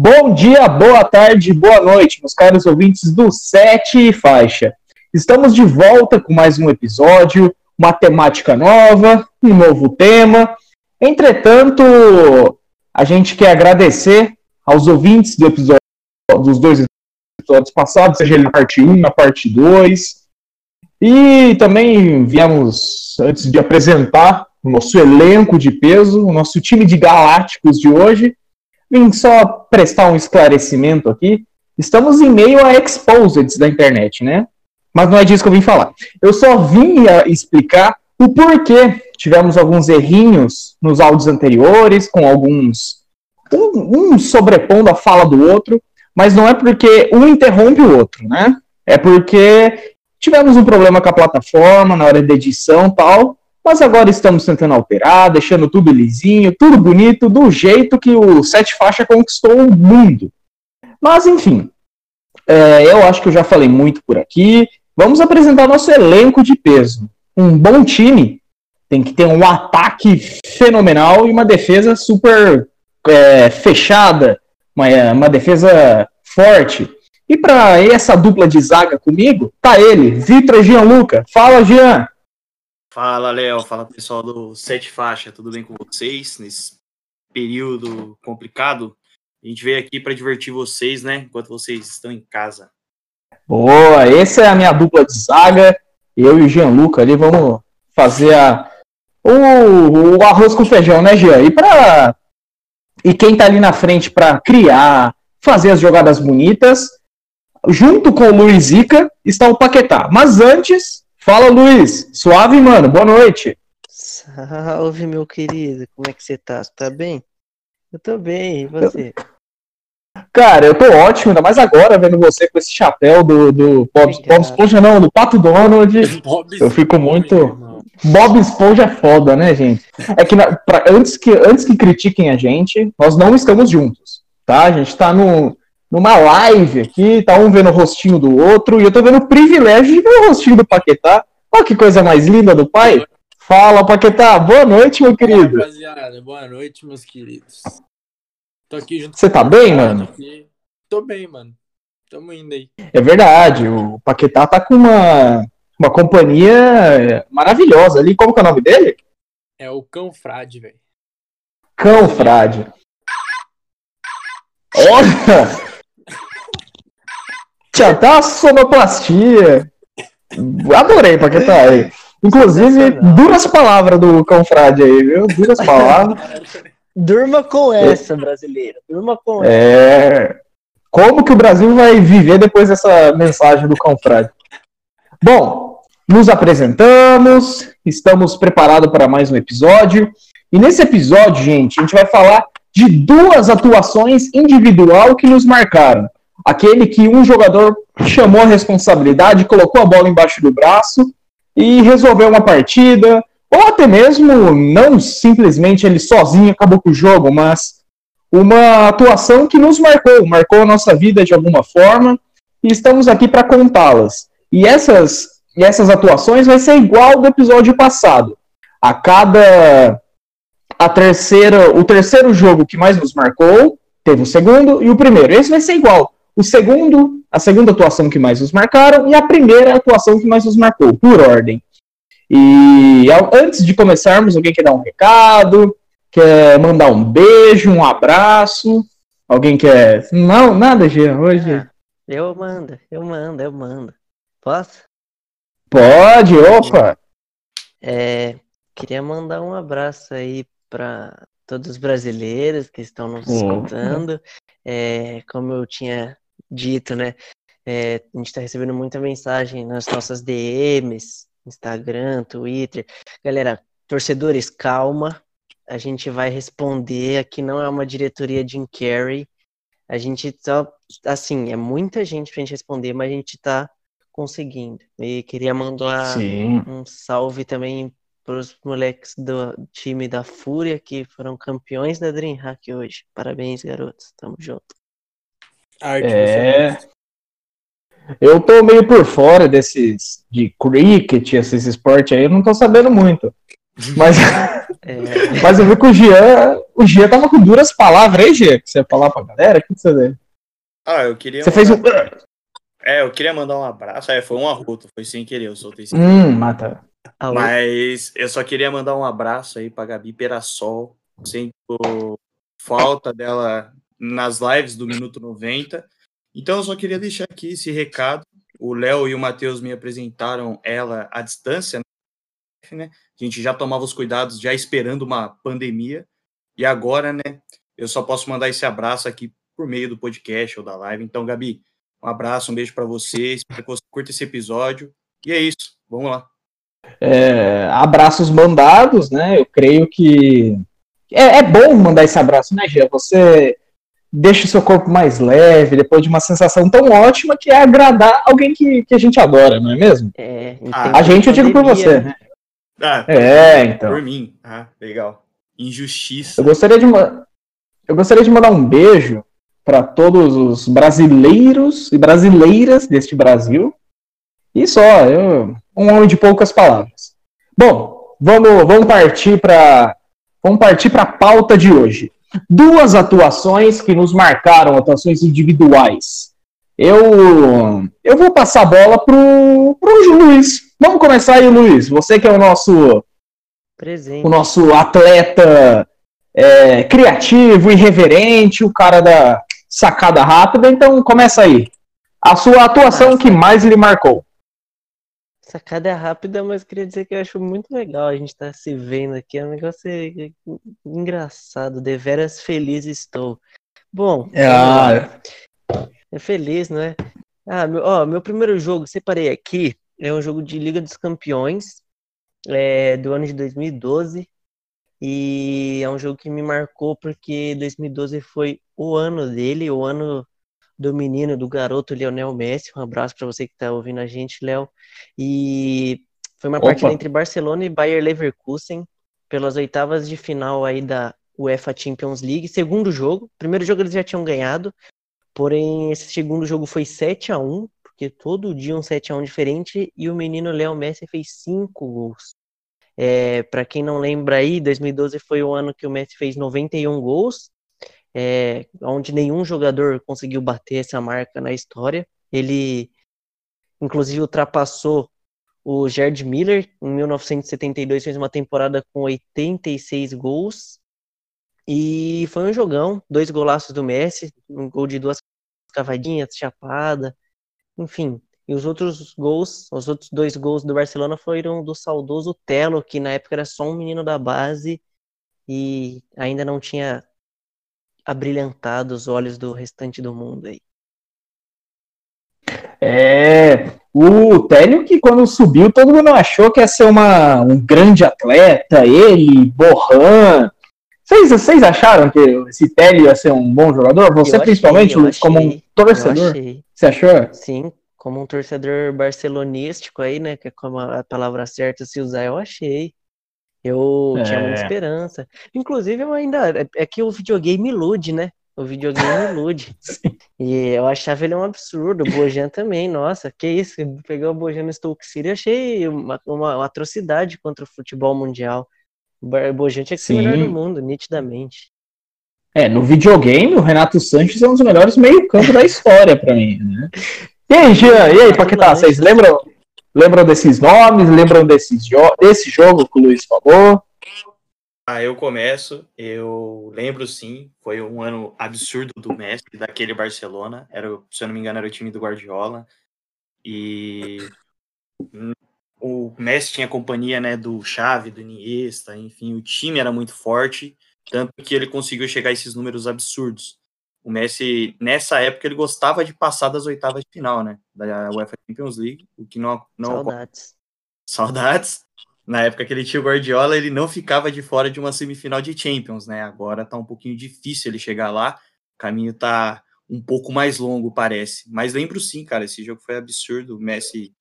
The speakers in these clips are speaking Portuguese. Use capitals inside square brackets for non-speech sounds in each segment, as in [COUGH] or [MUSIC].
Bom dia, boa tarde, boa noite, meus caros ouvintes do Sete Faixa. Estamos de volta com mais um episódio, uma temática nova, um novo tema. Entretanto, a gente quer agradecer aos ouvintes do episódio, dos dois episódios passados, seja ele na parte 1, na parte 2. E também viemos, antes de apresentar o nosso elenco de peso, o nosso time de galácticos de hoje, vim só prestar um esclarecimento aqui. Estamos em meio a exposeds da internet, né? Mas não é disso que eu vim falar. Eu só vim explicar o porquê tivemos alguns errinhos nos áudios anteriores, com alguns. Um, um sobrepondo a fala do outro, mas não é porque um interrompe o outro, né? É porque tivemos um problema com a plataforma na hora da edição tal, mas agora estamos tentando alterar, deixando tudo lisinho, tudo bonito, do jeito que o Sete Faixa conquistou o mundo. Mas, enfim, é, eu acho que eu já falei muito por aqui. Vamos apresentar nosso elenco de peso. Um bom time tem que ter um ataque fenomenal e uma defesa super é, fechada, uma, uma defesa forte. E para essa dupla de zaga comigo, tá ele, Vitor Gianluca. Fala, Jean! Fala, Léo. Fala, pessoal do Sete Faixa. Tudo bem com vocês? Nesse período complicado, a gente veio aqui para divertir vocês, né? Enquanto vocês estão em casa. Boa, essa é a minha dupla de zaga. Eu e o Gianluca ali vamos fazer a, o, o arroz com feijão, né, Jean? E, pra, e quem tá ali na frente para criar, fazer as jogadas bonitas, junto com o Luiz está o Paquetá. Mas antes, fala Luiz, suave, mano, boa noite. Salve, meu querido, como é que você tá? Tá bem? Eu tô bem, e você? Cara, eu tô ótimo, ainda mais agora vendo você com esse chapéu do, do Bob, Bob Esponja, não, do Pato Donald. [LAUGHS] eu fico muito. Bob Esponja é foda, né, gente? É que na, pra, antes, que antes que critiquem a gente, nós não estamos juntos, tá? A gente tá no, numa live aqui, tá um vendo o rostinho do outro, e eu tô vendo o privilégio de ver o rostinho do Paquetá. Olha que coisa mais linda do pai. Fala, Paquetá. Boa noite, meu querido. Boa, rapaziada. Boa noite, meus queridos. Tô aqui junto Você tá bem, mano? Aqui. Tô bem, mano. Tamo indo aí. É verdade, o Paquetá tá com uma, uma companhia maravilhosa ali. Como que é o nome dele? É o Cão Frade, velho. Cão Frade. Olha! Tinha até uma sonoplastia. Adorei, Paquetá aí. Inclusive, duras palavras do Cão Frade aí, viu? Duras palavras. [LAUGHS] Durma com essa, brasileiro. Durma com essa. É. Como que o Brasil vai viver depois dessa mensagem do Confrade? Bom, nos apresentamos, estamos preparados para mais um episódio. E nesse episódio, gente, a gente vai falar de duas atuações individual que nos marcaram. Aquele que um jogador chamou a responsabilidade, colocou a bola embaixo do braço e resolveu uma partida, ou até mesmo não simplesmente ele sozinho acabou com o jogo, mas uma atuação que nos marcou, marcou a nossa vida de alguma forma, e estamos aqui para contá-las. E essas, e essas atuações vai ser igual do episódio passado. A cada a terceira, o terceiro jogo que mais nos marcou, teve o segundo e o primeiro. Esse vai ser igual. O segundo, a segunda atuação que mais nos marcaram e a primeira atuação que mais nos marcou, por ordem. E antes de começarmos, alguém quer dar um recado? Quer mandar um beijo, um abraço? Alguém quer. Não, nada, Jean, hoje. Ah, eu mando, eu mando, eu mando. Posso? Pode, opa! É, queria mandar um abraço aí para todos os brasileiros que estão nos escutando. É, como eu tinha dito, né? É, a gente está recebendo muita mensagem nas nossas DMs, Instagram, Twitter. Galera, torcedores, calma. A gente vai responder. Aqui não é uma diretoria Jim Carrey. A gente só, assim, é muita gente pra gente responder, mas a gente tá conseguindo. E queria mandar Sim. um salve também pros moleques do time da Fúria que foram campeões da DreamHack hoje. Parabéns, garotos. Tamo junto. É, eu tô meio por fora desses de cricket, esses esportes aí, eu não tô sabendo muito. Mas, [LAUGHS] É, [LAUGHS] mas eu vi que o Jean, o Jean tava com duras palavras aí, Jean, que você ia falar pra galera, o que você fez? Ah, eu queria. Você fez um... mandar- É, eu queria mandar um abraço. É, foi um arroto, foi sem querer, eu soltei sem Hum, mata. a Mas eu só queria mandar um abraço aí pra Gabi Perassol. Sinto falta dela nas lives do Minuto 90. Então eu só queria deixar aqui esse recado. O Léo e o Matheus me apresentaram ela à distância, né? A gente já tomava os cuidados, já esperando uma pandemia. E agora, né? Eu só posso mandar esse abraço aqui por meio do podcast ou da live. Então, Gabi, um abraço, um beijo pra você. Espero que você curta esse episódio. E é isso. Vamos lá. É, abraços mandados, né? Eu creio que é, é bom mandar esse abraço, né, Gia? Você deixa o seu corpo mais leve depois de uma sensação tão ótima que é agradar alguém que, que a gente adora, não é mesmo? É, Ah, A gente eu digo por você. né? Ah, É, então. Por mim. Ah, legal. Injustiça. Eu gostaria de, ma- eu gostaria de mandar um beijo para todos os brasileiros e brasileiras deste Brasil. E só, eu, um homem de poucas palavras. Bom, vamos, vamos partir para vamos partir para a pauta de hoje. Duas atuações que nos marcaram, atuações individuais. Eu eu vou passar a bola pro pro Luiz. Vamos começar aí, Luiz. Você que é o nosso Presente. o nosso atleta é, criativo, irreverente, o cara da sacada rápida. Então começa aí. A sua atuação que mais lhe marcou. Sacada é rápida, mas queria dizer que eu acho muito legal a gente estar se vendo aqui. É um negócio é- engraçado, deveras feliz estou. Bom, É, ah, É feliz, não é? Ah, meu, ó, meu primeiro jogo, separei aqui, é um jogo de Liga dos Campeões, é, do ano de 2012. E é um jogo que me marcou porque 2012 foi o ano dele, o ano do menino, do garoto Lionel Messi. Um abraço para você que está ouvindo a gente, Léo. E foi uma Opa. partida entre Barcelona e Bayer Leverkusen pelas oitavas de final aí da UEFA Champions League. Segundo jogo, primeiro jogo eles já tinham ganhado, porém esse segundo jogo foi 7 a 1 porque todo dia um 7 a 1 diferente e o menino Léo Messi fez cinco gols. É, para quem não lembra aí, 2012 foi o ano que o Messi fez 91 gols, é, onde nenhum jogador conseguiu bater essa marca na história. Ele, inclusive, ultrapassou o Gerd Miller em 1972, fez uma temporada com 86 gols. E foi um jogão, dois golaços do Messi, um gol de duas cavadinhas, chapada, enfim. E os outros gols, os outros dois gols do Barcelona foram do saudoso Telo, que na época era só um menino da base e ainda não tinha abrilhantado os olhos do restante do mundo aí. É, o Télio que quando subiu todo mundo achou que ia ser uma, um grande atleta, ele, Borran. Vocês, vocês acharam que esse Télio ia ser um bom jogador? Você Eu principalmente, achei, como um achei, torcedor, achei. você achou? Sim, como um torcedor barcelonístico aí, né? Que é como a palavra certa se usar, eu achei. Eu tinha muita É. esperança. Inclusive, eu ainda. É, é que o videogame ilude, né? O videogame ilude. [LAUGHS] E eu achava ele um absurdo. O Bojan também, nossa, que isso? Pegar o Bojan no Stoke City, achei uma, uma, atrocidade contra o futebol mundial. O Bojan tinha que ser o melhor do mundo, nitidamente. É, no videogame, o Renato Sanches é um dos melhores meio-campo da história pra mim, né? [LAUGHS] E aí, Jean, e aí, Paquetá, vocês lembram, lembram desses nomes? Lembram desses jo desse jogo que o Luiz falou? Ah, eu começo. Eu lembro sim, foi um ano absurdo do Messi, daquele Barcelona. Era, se eu não me engano, era o time do Guardiola. E o Messi tinha companhia, né, do Xavi, do Iniesta, enfim, o time era muito forte, tanto que ele conseguiu chegar a esses números absurdos. O Messi, nessa época, ele gostava de passar das oitavas de final, né, da UEFA Champions League, o que não, não Saudades. saudades. Na época que ele tinha o Guardiola, ele não ficava de fora de uma semifinal de Champions, né? Agora tá um pouquinho difícil ele chegar lá. O caminho tá um pouco mais longo, parece. Mas lembro sim, cara, esse jogo foi absurdo. O Messi,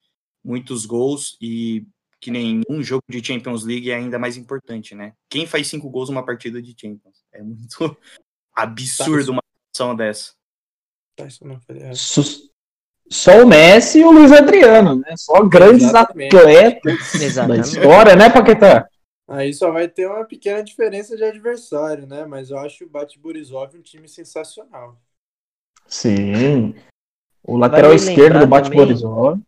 muitos gols e que nem um jogo de Champions League é ainda mais importante, né? Quem faz cinco gols numa partida de Champions? É muito [LAUGHS] absurdo uma dessa. Tá. Sus- Só o Messi e o Luiz Adriano, né? Só grandes Exatamente. atletas [LAUGHS] da Exatamente. história, né, Paquetá? Aí só vai ter uma pequena diferença de adversário, né? Mas eu acho o Bate Borisov um time sensacional. Sim. O lateral Vale esquerdo do Bate Borisov.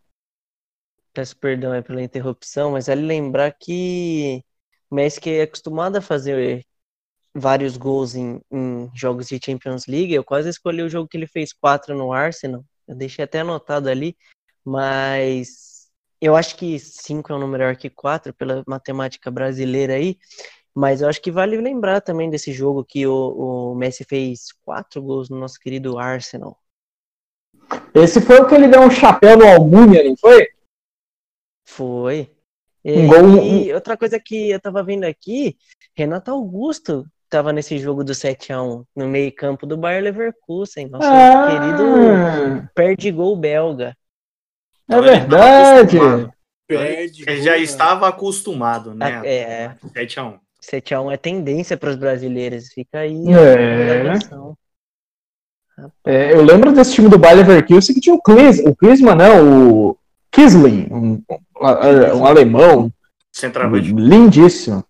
Peço perdão aí pela interrupção, mas vale lembrar que o Messi que é acostumado a fazer vários gols em, em jogos de Champions League, eu quase escolhi o jogo que ele fez quatro no Arsenal, eu deixei até anotado ali, mas eu acho que cinco é um número melhor que quatro pela matemática brasileira aí, mas eu acho que vale lembrar também desse jogo que o, o Messi fez quatro gols no nosso querido Arsenal. Esse foi o que ele deu um chapéu no Almunia, não foi? Foi. Um E, gol- e outra coisa que eu tava vendo aqui, Renato Augusto tava nesse jogo do 7x1 no meio-campo do Bayer Leverkusen, nosso querido Ah, perde gol belga. é verdade. Perde. Ele já né? estava acostumado, né? É, 7x1. 7x1 é tendência para os brasileiros, fica aí É. É, eu lembro desse time do Bayer Leverkusen que tinha o Klis, o Klinsmann, não, o Kisling, um, um- um alemão Centroavante. lindíssimo.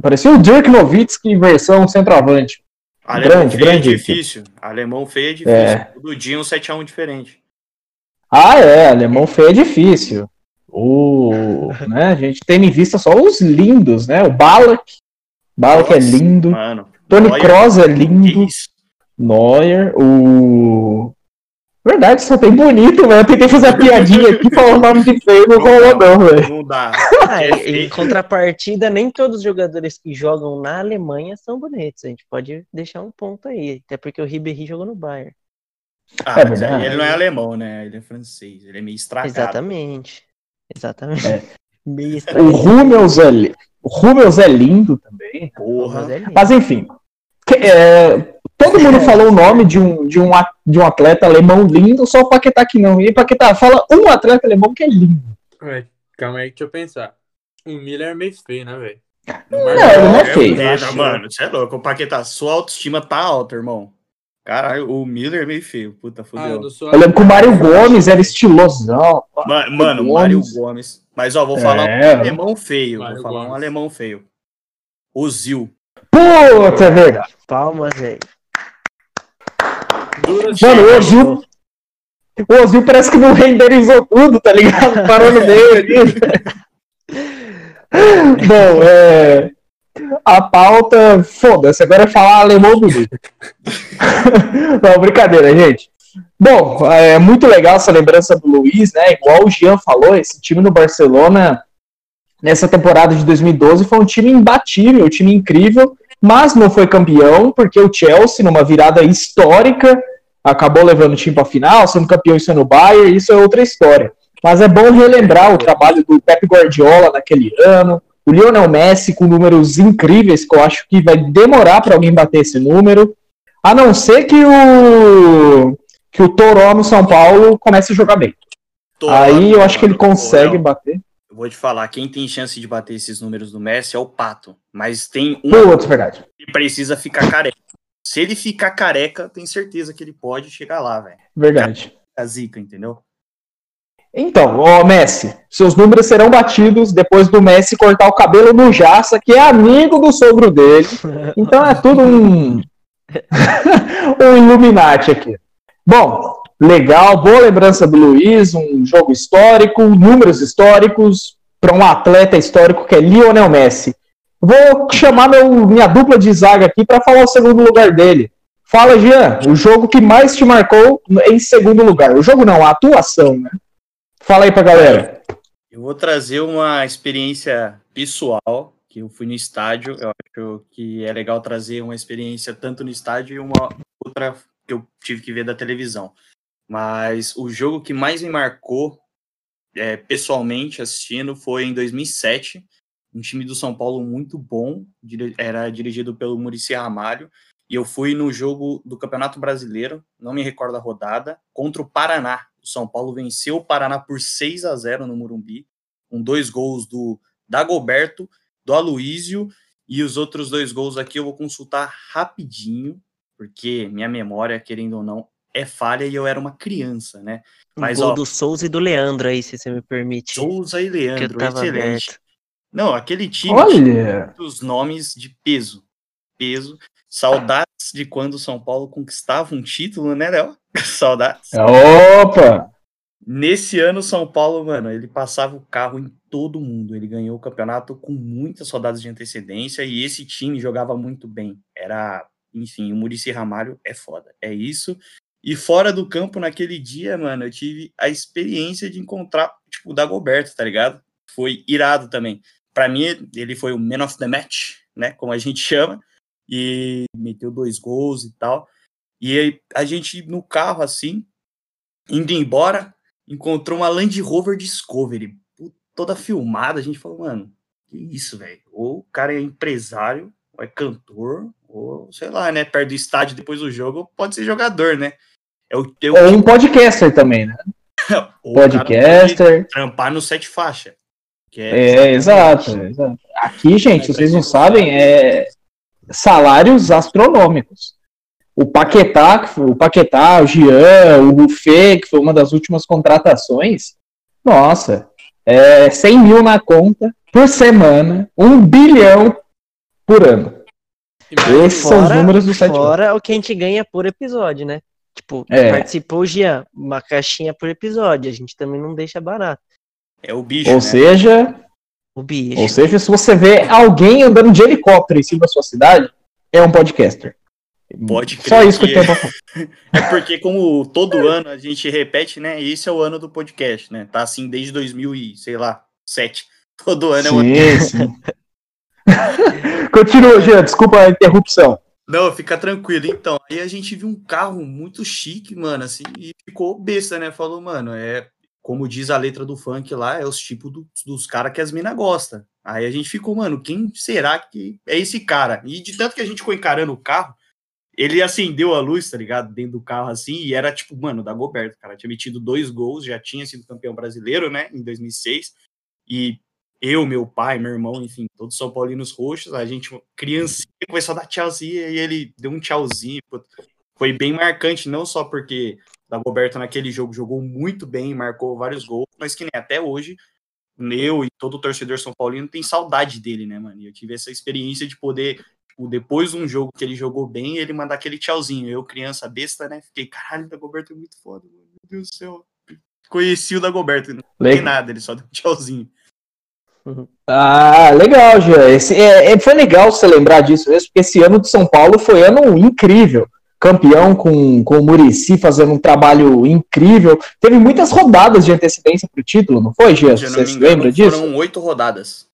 Parecia o Dirk Nowitzki versão centroavante. Alemão grande, feio é grande. difícil. Alemão feio é difícil. É. Todo dia um 7x1 diferente. Ah, é, alemão feio é difícil. O, [LAUGHS] né, a gente tem em vista só os lindos, né? O Balak, Balak é Nossa, lindo. Mano. Tony Neuer, Kroos é lindo. Neuer, o. Verdade, só tem bonito, velho. Eu tentei fazer a piadinha aqui, falar o nome de feio, não rolou, não, velho. Não dá. Ah, É em contrapartida, nem todos os jogadores que jogam na Alemanha são bonitos. A gente pode deixar um ponto aí, até porque o Ribéry jogou no Bayern. Ah, É mas aí ele não é alemão, né? Ele é francês. Ele é meio estragado. Exatamente. Exatamente. É. [LAUGHS] Meio O estranho. Rummels é, li- o Rummels é lindo também. Porra. Mas é lindo. Mas enfim. é, todo mundo falou o nome de um, de, um, de um atleta alemão lindo, só o Paquetá que não. E Paquetá, fala um atleta alemão que é lindo. Ué, calma aí, deixa eu pensar. O Miller é meio feio, né, velho? Não, ele não é Meu feio. Acho- mano, você é louco. O Paquetá, sua autoestima tá alta, irmão. Caralho, o Miller é meio feio. Puta, Ah, eu fudeu. não sou Eu lembro que o Mário Gomes era estilosão. Ma- Mano, Gomes. Mário Gomes. Mas, ó, vou falar É. um alemão feio. Mário vou falar um Gomes. alemão feio. O Zil. Putz, é verdade. Palmas, velho. Duras Mano, o. Ozil. O Ozil parece que não renderizou tudo, tá ligado? [LAUGHS] Parou no meio ali. [LAUGHS] Bom, é. A pauta. Foda-se, agora é falar alemão bonito. [LAUGHS] não, brincadeira, gente. Bom, é muito legal essa lembrança do Luiz, né? Igual o Jean falou, esse time no Barcelona, nessa temporada de 2012, foi um time imbatível, um time incrível, mas não foi campeão, porque o Chelsea, numa virada histórica, acabou levando o time para final, sendo campeão e sendo Bayern, isso é outra história. Mas é bom relembrar o trabalho do Pep Guardiola naquele ano, o Lionel Messi com números incríveis, que eu acho que vai demorar para alguém bater esse número, a não ser que o que o Toró no São Paulo comece a jogar bem. Tô- Aí eu acho que ele consegue Léo, bater. Eu vou te falar, quem tem chance de bater esses números do Messi é o Pato. Mas tem um Putz, verdade. que precisa ficar careca. Se ele ficar careca, tem certeza que ele pode chegar lá, velho. Verdade. A zica, entendeu? Então, ó, Messi, seus números serão batidos depois do Messi cortar o cabelo no Jaça, que é amigo do sogro dele. Então é tudo um. [LAUGHS] um Illuminati aqui. Bom, legal, boa lembrança do Luiz, um jogo histórico, números históricos para um atleta histórico que é Lionel Messi. Vou chamar meu, minha dupla de zaga aqui para falar o segundo lugar dele. Fala, Jean, o jogo que mais te marcou em segundo lugar. O jogo não, a atuação, né? Fala aí pra galera. Eu vou trazer uma experiência pessoal, que eu fui no estádio. Eu acho que é legal trazer uma experiência tanto no estádio e uma outra que eu tive que ver da televisão. Mas o jogo que mais me marcou, é, pessoalmente assistindo, foi em 2007. Um time do São Paulo muito bom, era dirigido pelo Murici Ramalho. E eu fui no jogo do Campeonato Brasileiro, não me recordo a rodada, contra o Paraná. O São Paulo venceu o Paraná por 6 a 0 no Morumbi, com dois gols do Dagoberto, do Aloísio, e os outros dois gols aqui eu vou consultar rapidinho, porque minha memória, querendo ou não, é falha e eu era uma criança, né? Mas, Gol ó, do Souza e do Leandro aí, se você me permite. Souza e Leandro, excelente. aberto. Não, aquele time Olha! os nomes de peso. Peso. Saudades de quando o São Paulo conquistava um título, né, Léo? [LAUGHS] Saudades. Opa! Nesse ano, o São Paulo, mano, ele passava o carro em todo mundo. Ele ganhou o campeonato com muitas rodadas de antecedência e esse time jogava muito bem. Era, enfim, o Murici Ramalho é foda. É isso. E fora do campo, naquele dia, mano, eu tive a experiência de encontrar, tipo, o Dagoberto, tá ligado? Foi irado também. Para mim, ele foi o man of the match, né? Como a gente [LAUGHS] chama. E meteu dois gols e tal. E aí, a gente, no carro, assim, indo embora, encontrou uma Land Rover Discovery, toda filmada. A gente falou, mano, que isso, velho? Ou o cara é empresário, ou é cantor, ou sei lá, né? Perto do estádio depois do jogo, pode ser jogador, né? É o, o ou um podcaster também, né? [LAUGHS] podcaster. Trampar no sete faixa. É, é exato, é, exato. Aqui, gente, vocês não sabem, é salários astronômicos. O Paquetá, o Paquetá, o Jean, o Buffet, que foi uma das últimas contratações, nossa, é 100 mil na conta por semana, um bilhão por ano. Esses fora, são os números do site. Fora o que a gente ganha por episódio, né? Tipo, é. participou o Jean, uma caixinha por episódio, a gente também não deixa barato. É o bicho. Ou né? seja. O bicho. Ou seja, se você vê alguém andando de helicóptero em cima da sua cidade, é um podcaster. Pode Só isso que, que eu tenho pra [LAUGHS] É porque, como todo ano a gente repete, né? Esse é o ano do podcast, né? Tá assim desde 2000 e, sei lá, 7. Todo ano sim, é o ano. Sim. Continua, Jean, desculpa a interrupção. Não, fica tranquilo. Então, aí a gente viu um carro muito chique, mano, assim, e ficou besta, né? Falou, mano, é como diz a letra do funk lá, é os tipos do, dos caras que as minas gostam. Aí a gente ficou, mano, quem será que é esse cara? E de tanto que a gente ficou encarando o carro, ele acendeu a luz, tá ligado? Dentro do carro assim, e era tipo, mano, da Goberto, cara. Tinha metido dois gols, já tinha sido campeão brasileiro, né, em 2006. E eu, meu pai, meu irmão, enfim, todos São Paulinos roxos, a gente, criancinha, começou a dar tchauzinho, e ele deu um tchauzinho. Foi bem marcante, não só porque da Roberto naquele jogo jogou muito bem, marcou vários gols, mas que nem até hoje, eu e todo torcedor São Paulino tem saudade dele, né, mano? E eu tive essa experiência de poder, tipo, depois de um jogo que ele jogou bem, ele mandar aquele tchauzinho. Eu, criança besta, né? Fiquei, caralho, da Roberto é muito foda, mano. Meu Deus do céu. Conheci o da Roberto, não tem nada, ele só deu um tchauzinho. [LAUGHS] Ah, legal, Jean. Esse, é, é, foi legal você lembrar disso mesmo, porque esse ano de São Paulo foi ano incrível campeão com, com o Murici fazendo um trabalho incrível. Teve muitas rodadas de antecedência para o título, não foi, Gia? Você se lembra disso? Foram oito rodadas.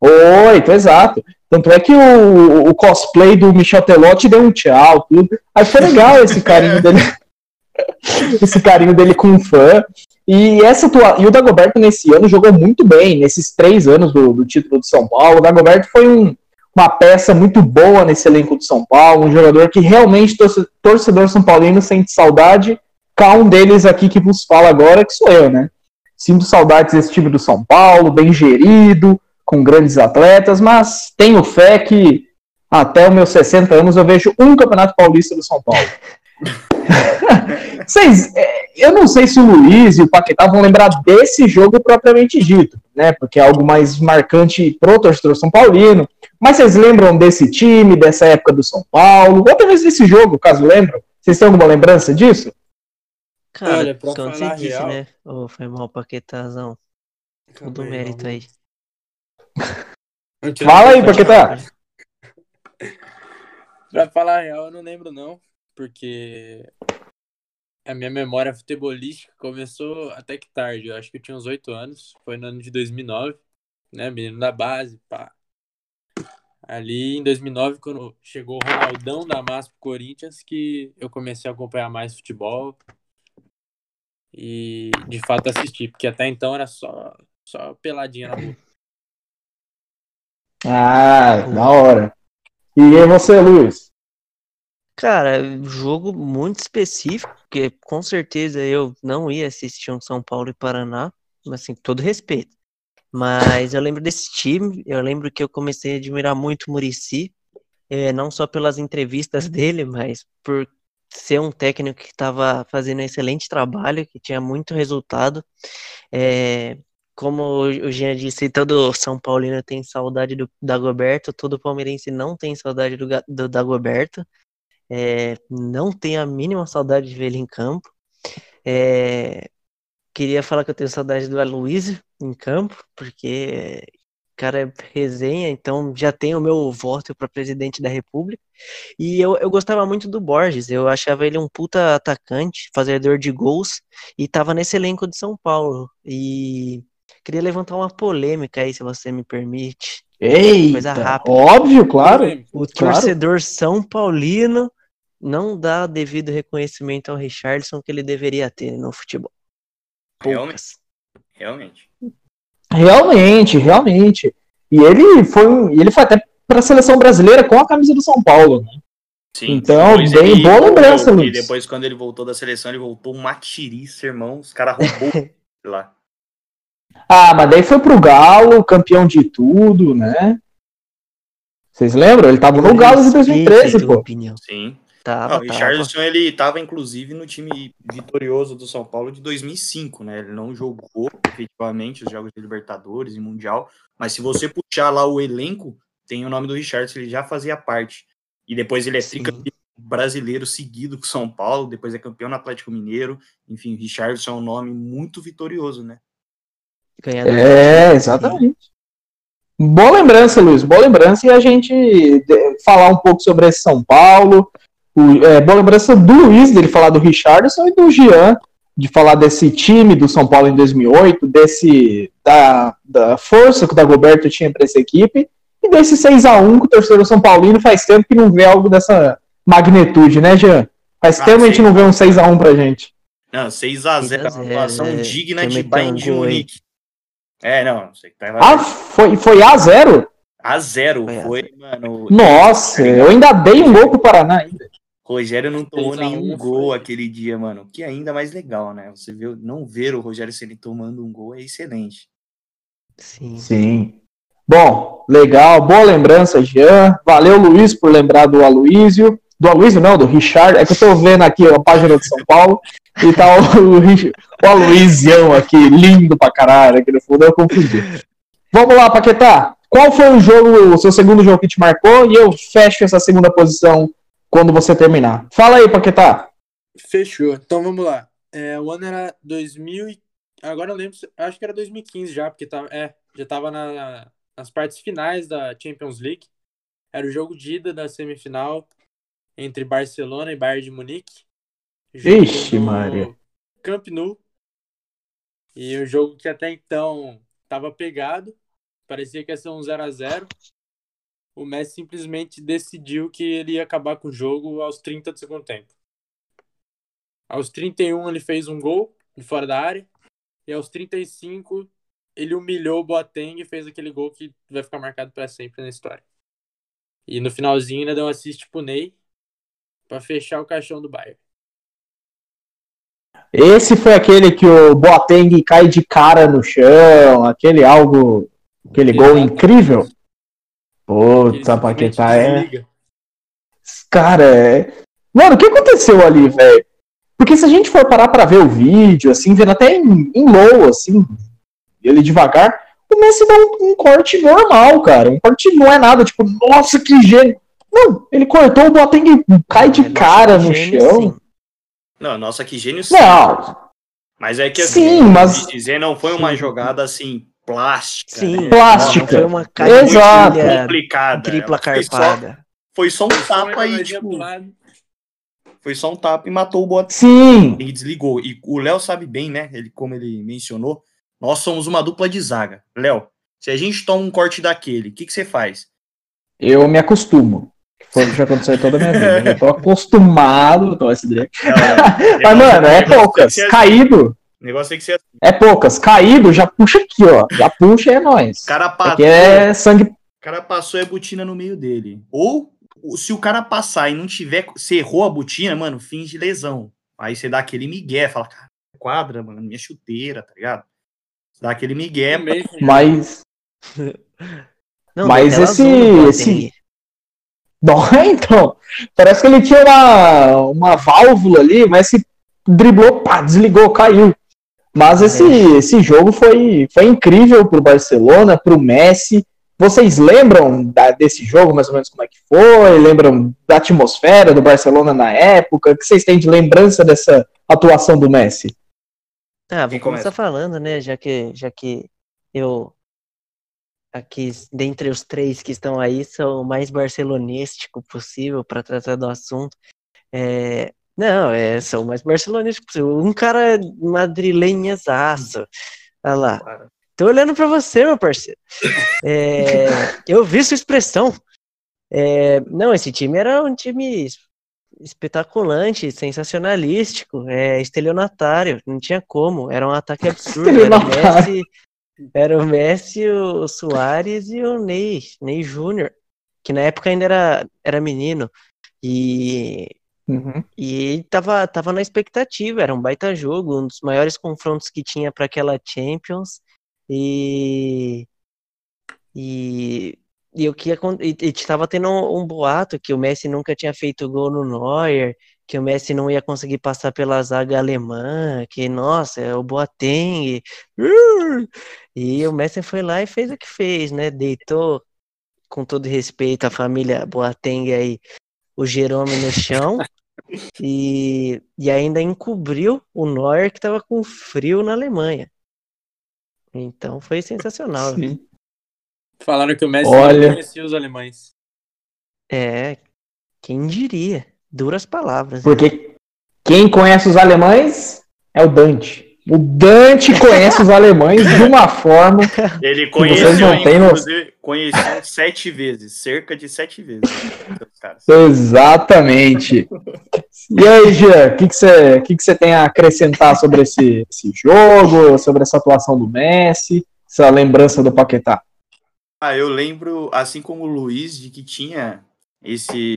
Oito, exato. Tanto é que o, o cosplay do Michel Telotti deu um tchau, tudo. Aí foi legal [LAUGHS] esse carinho dele. [LAUGHS] esse carinho dele com um fã. E, essa tua... e o Dagoberto nesse ano jogou muito bem, nesses três anos do, do título de São Paulo. O Dagoberto foi um, uma peça muito boa nesse elenco de São Paulo, um jogador que realmente torcedor São Paulino sente saudade. Cá um deles aqui que vos fala agora, que sou eu, né? Sinto saudades desse time do São Paulo, bem gerido, com grandes atletas, mas tenho fé que até os meus 60 anos eu vejo um Campeonato Paulista do São Paulo. [LAUGHS] Vocês, é, eu não sei se o Luiz e o Paquetá vão lembrar desse jogo propriamente dito, né? Porque é algo mais marcante pro torcedor São Paulino. Mas vocês lembram desse time, dessa época do São Paulo? Ou talvez desse jogo, caso lembram? Vocês têm alguma lembrança disso? Cara, Olha, pra como você disse, real... né? Oh, foi mal, Paquetazão. Tudo mérito aí. Fala aí, Paquetá. [LAUGHS] pra falar a real, eu não lembro não, porque a minha memória futebolística começou até que tarde. Eu acho que eu tinha uns oito anos. Foi no ano de 2009, né? Menino da base, pá. Ali em 2009, quando chegou o Ronaldão da Massa pro Corinthians, que eu comecei a acompanhar mais futebol e de fato assistir, porque até então era só, só peladinha na rua. Ah, da hora. E você, Luiz? Cara, jogo muito específico, porque com certeza eu não ia assistir um São Paulo e Paraná, mas assim, todo respeito. Mas eu lembro desse time, eu lembro que eu comecei a admirar muito o Murici, é, não só pelas entrevistas dele, mas por ser um técnico que estava fazendo um excelente trabalho, que tinha muito resultado. É, como o Jean disse, todo São Paulino tem saudade do Dagoberto, todo palmeirense não tem saudade do, do Dagoberto. É, não tenho a mínima saudade de ver ele em campo. É, queria falar que eu tenho saudade do Aloysio em campo, porque cara é resenha, então já tem o meu voto para presidente da República. E eu, eu gostava muito do Borges, eu achava ele um puta atacante, fazedor de gols, e tava nesse elenco de São Paulo. E queria levantar uma polêmica aí, se você me permite. Eita, Coisa rápida. óbvio, claro. O torcedor São Paulino não dá devido reconhecimento ao Richardson que ele deveria ter no futebol. Poucas. Realmente. Realmente, realmente. E ele foi, ele foi até para a seleção brasileira com a camisa do São Paulo, né? Sim, então, bem ele, boa lembrança, Luiz. E depois, quando ele voltou da seleção, ele voltou uma tiriça, irmão. Os caras roubou [LAUGHS] lá. Ah, mas daí foi pro Galo, campeão de tudo, né? Vocês lembram? Ele tava no Galo de 2013, pô. Opinião. Sim. Tava, o Richardson, ele estava inclusive no time vitorioso do São Paulo de 2005, né? Ele não jogou efetivamente os jogos de Libertadores e Mundial, mas se você puxar lá o elenco, tem o nome do Richardson, ele já fazia parte. E depois ele é tricampeão brasileiro seguido com São Paulo, depois é campeão no Atlético Mineiro. Enfim, o Richardson é um nome muito vitorioso, né? É, exatamente. Boa lembrança, Luiz, boa lembrança. E a gente falar um pouco sobre esse São Paulo, o, é, boa lembrança do Luiz, dele falar do Richardson e do Jean, de falar desse time do São Paulo em 2008, desse da, da força que o Dagoberto tinha para essa equipe, e desse 6 a 1 que o torcedor São Paulino faz tempo que não vê algo dessa magnitude, né, Jean? Faz ah, tempo que a gente não vê um 6 a 1 pra gente. Não, 6 a 0 uma atuação é, digna de Bayern de Munique. É, não, não sei que tá Ah, foi, foi a 0 A 0 foi, foi mano. Nossa, eu ainda dei um gol pro Paraná ainda. Rogério não tomou nenhum gol foi. aquele dia, mano. Que é ainda mais legal, né? Você viu, não ver o Rogério Ceni tomando um gol é excelente. Sim. Sim. Bom, legal, boa lembrança, Jean. Valeu, Luiz, por lembrar do Aloísio. Do Aloísio, não, do Richard. É que eu tô vendo aqui a página de São Paulo e tá o, [LAUGHS] o, o Aloísião aqui, lindo pra caralho, aqui no fundo, eu confundi. Vamos lá, Paquetá. Qual foi o jogo, o seu segundo jogo que te marcou? E eu fecho essa segunda posição quando você terminar. Fala aí, Paquetá. Fechou. Então vamos lá. É, o ano era 2000 e... Agora eu lembro, acho que era 2015 já, porque tava, é, já tava na, nas partes finais da Champions League. Era o jogo de ida da semifinal entre Barcelona e Bayern de Munique. Ixi, Maria. Camp Nou. E o jogo que até então tava pegado, parecia que ia ser um 0 a 0 o Messi simplesmente decidiu que ele ia acabar com o jogo aos 30 do segundo tempo. Aos 31 ele fez um gol de fora da área e aos 35 ele humilhou o Boateng e fez aquele gol que vai ficar marcado para sempre na história. E no finalzinho ainda deu um assist pro Ney para fechar o caixão do Bayern. Esse foi aquele que o Boateng cai de cara no chão, aquele algo, aquele gol incrível. Puta, Paquetá é. Cara, é. Mano, o que aconteceu ali, velho? Porque se a gente for parar pra ver o vídeo, assim, vendo até em, em low, assim, ele devagar, o Messi dá um, um, corte normal, cara. Um corte não é nada, tipo, nossa, que gênio. Não, ele cortou o Boateng cai de cara no gênio, chão. Sim. Não, nossa, que gênio sim. Não. Mas é que assim, sim, mas... dizer, não foi uma jogada assim plástica. Sim, né? plástica. Foi uma Exato. complicada. Tripla carpada. Foi só, foi só um tapa e, tipo. Foi só um tapa e matou o bot. Sim. E desligou. E o Léo sabe bem, né? Ele, como ele mencionou, nós somos uma dupla de zaga. Léo, se a gente toma um corte daquele, o que, que você faz? Eu me acostumo. Foi o que já aconteceu toda a minha vida. Eu tô acostumado a tomar esse [LAUGHS] Mas, mano, é poucas. Caído. O negócio tem que ser assim. É poucas. Caído, já puxa aqui, ó. Já puxa é nóis. O cara passou. é sangue. O cara passou a botina no meio dele. Ou se o cara passar e não tiver. Você errou a botina, mano, finge lesão. Aí você dá aquele migué, fala, cara, quadra, mano, minha chuteira, tá ligado? Você dá aquele migué. Mas. [LAUGHS] Não, mas esse. esse... Não, [LAUGHS] então. Parece que ele tinha uma, uma válvula ali, mas se driblou, pá, desligou, caiu. Mas esse, esse jogo foi, foi incrível para o Barcelona, para o Messi. Vocês lembram da, desse jogo, mais ou menos como é que foi? Lembram da atmosfera do Barcelona na época? O que vocês têm de lembrança dessa atuação do Messi? Ah, vou começar falando, né? Já que, já que eu aqui, dentre os três que estão aí, sou o mais barcelonístico possível para tratar do assunto. É, não, é, sou o mais barcelonístico possível. Um cara madrilenhazaço. Olha lá. Tô olhando para você, meu parceiro. É, [LAUGHS] eu vi sua expressão. É, não, esse time era um time espetaculante, sensacionalístico, é, estelionatário, não tinha como, era um ataque absurdo, era o Messi, era o Messi, o Soares e o Ney, Ney Júnior, que na época ainda era, era menino, e, uhum. e tava, tava na expectativa, era um baita jogo, um dos maiores confrontos que tinha para aquela Champions, e, e e o que estava tendo um, um, boato que o Messi nunca tinha feito gol no Neuer, que o Messi não ia conseguir passar pela zaga alemã, que nossa, é o Boateng. E o Messi foi lá e fez o que fez, né? Deitou com todo respeito à família Boateng aí, o Jerome no chão. E, e ainda encobriu o Neuer que estava com frio na Alemanha. Então foi sensacional. Sim. Falaram que o Messi Olha... não conhecia os alemães. É, quem diria? Duras palavras. Porque né? quem conhece os alemães é o Dante. O Dante conhece os [LAUGHS] alemães de uma forma. Ele conheceu, inclusive, conheceu sete vezes, cerca de sete vezes. Exatamente. E aí, Jean, o que, que, você, que, que você tem a acrescentar sobre esse, esse jogo, sobre essa atuação do Messi, essa lembrança do Paquetá? Ah, eu lembro, assim como o Luiz, de que tinha esse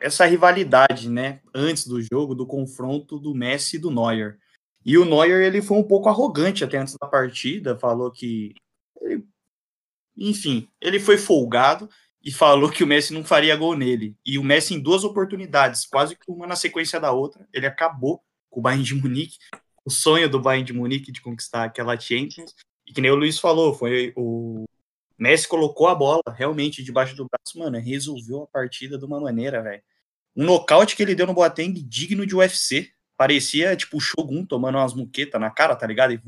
essa rivalidade, né, antes do jogo, do confronto do Messi e do Neuer. E o Neuer, ele foi um pouco arrogante até antes da partida, falou que ele, enfim, ele foi folgado e falou que o Messi não faria gol nele. E o Messi em duas oportunidades, quase que uma na sequência da outra, ele acabou com o Bayern de Munique, o sonho do Bayern de Munique de conquistar aquela Champions. E que nem o Luiz falou, foi o Messi colocou a bola realmente debaixo do braço, mano, resolveu a partida de uma maneira, velho. Um nocaute que ele deu no Boateng digno de UFC. Parecia, tipo, o Shogun tomando umas muquetas na cara, tá ligado? E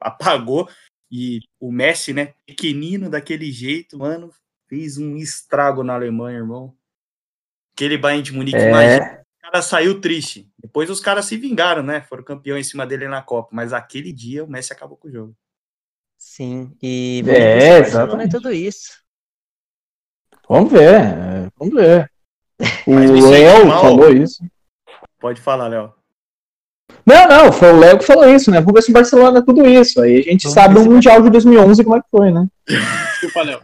apagou. E o Messi, né, pequenino daquele jeito, mano, fez um estrago na Alemanha, irmão. Aquele Bayern de Munique, é. imagina, o cara saiu triste. Depois os caras se vingaram, né? Foram campeão em cima dele na Copa. Mas aquele dia o Messi acabou com o jogo. Sim, e é, exatamente. tudo isso. Vamos ver, é, vamos ver. O Léo falou isso. Pode falar, Léo. Não, não, foi o Léo que falou isso, né? Vamos ver se o Barcelona é tudo isso. Aí a gente Vamos sabe no Mundial de 2011 como é que foi, né? Desculpa, Léo.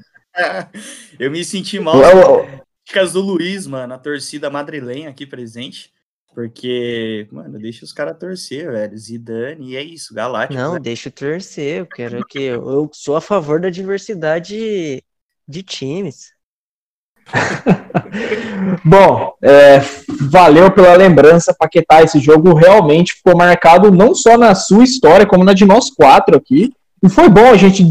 Eu me senti mal. Léo... Dicas do Luiz, mano, a torcida madrilenha aqui presente. Porque, mano, deixa os caras torcer, velho. Zidane, e é isso, Galáctico. Não, né? deixa torcer. Eu quero que. Eu sou a favor da diversidade de times. [LAUGHS] Bom, é, valeu pela lembrança, Paquetá. Esse jogo realmente ficou marcado não só na sua história, como na de nós quatro aqui. E foi bom a gente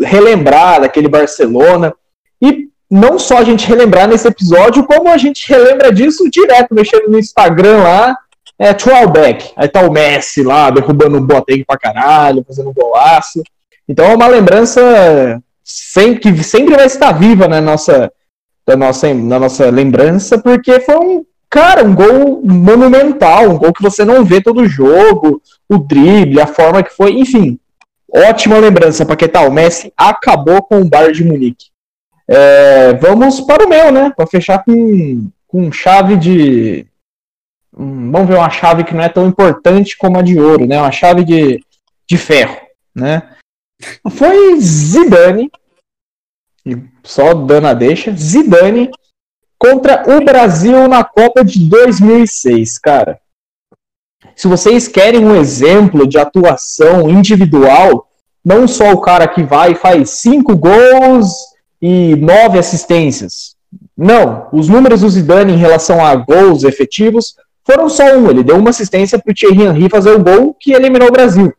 relembrar daquele Barcelona. E não só a gente relembrar nesse episódio, como a gente relembra disso direto, mexendo no Instagram lá, é throwback. Aí tá o Messi lá, derrubando o Boateng pra caralho, fazendo um golaço. Então é uma lembrança sempre, que sempre vai estar viva na nossa, na nossa, na nossa lembrança, porque foi um, cara, um gol monumental, um gol que você não vê todo jogo, o drible, a forma que foi, enfim. Ótima lembrança, Paquetá. O Messi acabou com o Bayern de Munique. É, vamos para o meu, né? Para fechar com, com chave de. Hum, vamos ver uma chave que não é tão importante como a de ouro, né? Uma chave de, de ferro, né? Foi Zidane, só dando a deixa, Zidane contra o Brasil na Copa de 2006, cara. Se vocês querem um exemplo de atuação individual, não só o cara que vai e faz cinco gols e nove assistências. Não, os números do Zidane em relação a gols efetivos foram só um. Ele deu uma assistência para o Thierry Henry fazer o gol que eliminou o Brasil.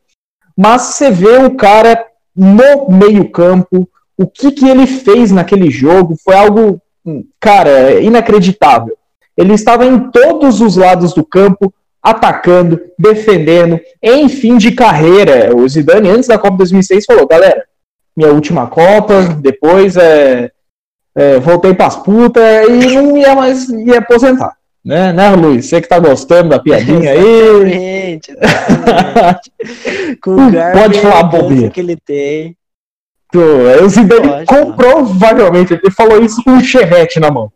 mas você vê o cara no meio-campo, o que, que ele fez naquele jogo foi algo, cara, inacreditável. Ele estava em todos os lados do campo, atacando, defendendo, em fim de carreira. O Zidane, antes da Copa 2006, falou: galera, minha última Copa, depois é, é voltei para as putas e não ia mais ia aposentar. Né, né, Luiz? Você que tá gostando da piadinha aí. Exatamente, [LAUGHS] Pode falar bobeira. que ele tem. O Zidane comprovavelmente, ele falou isso com um chevette na mão.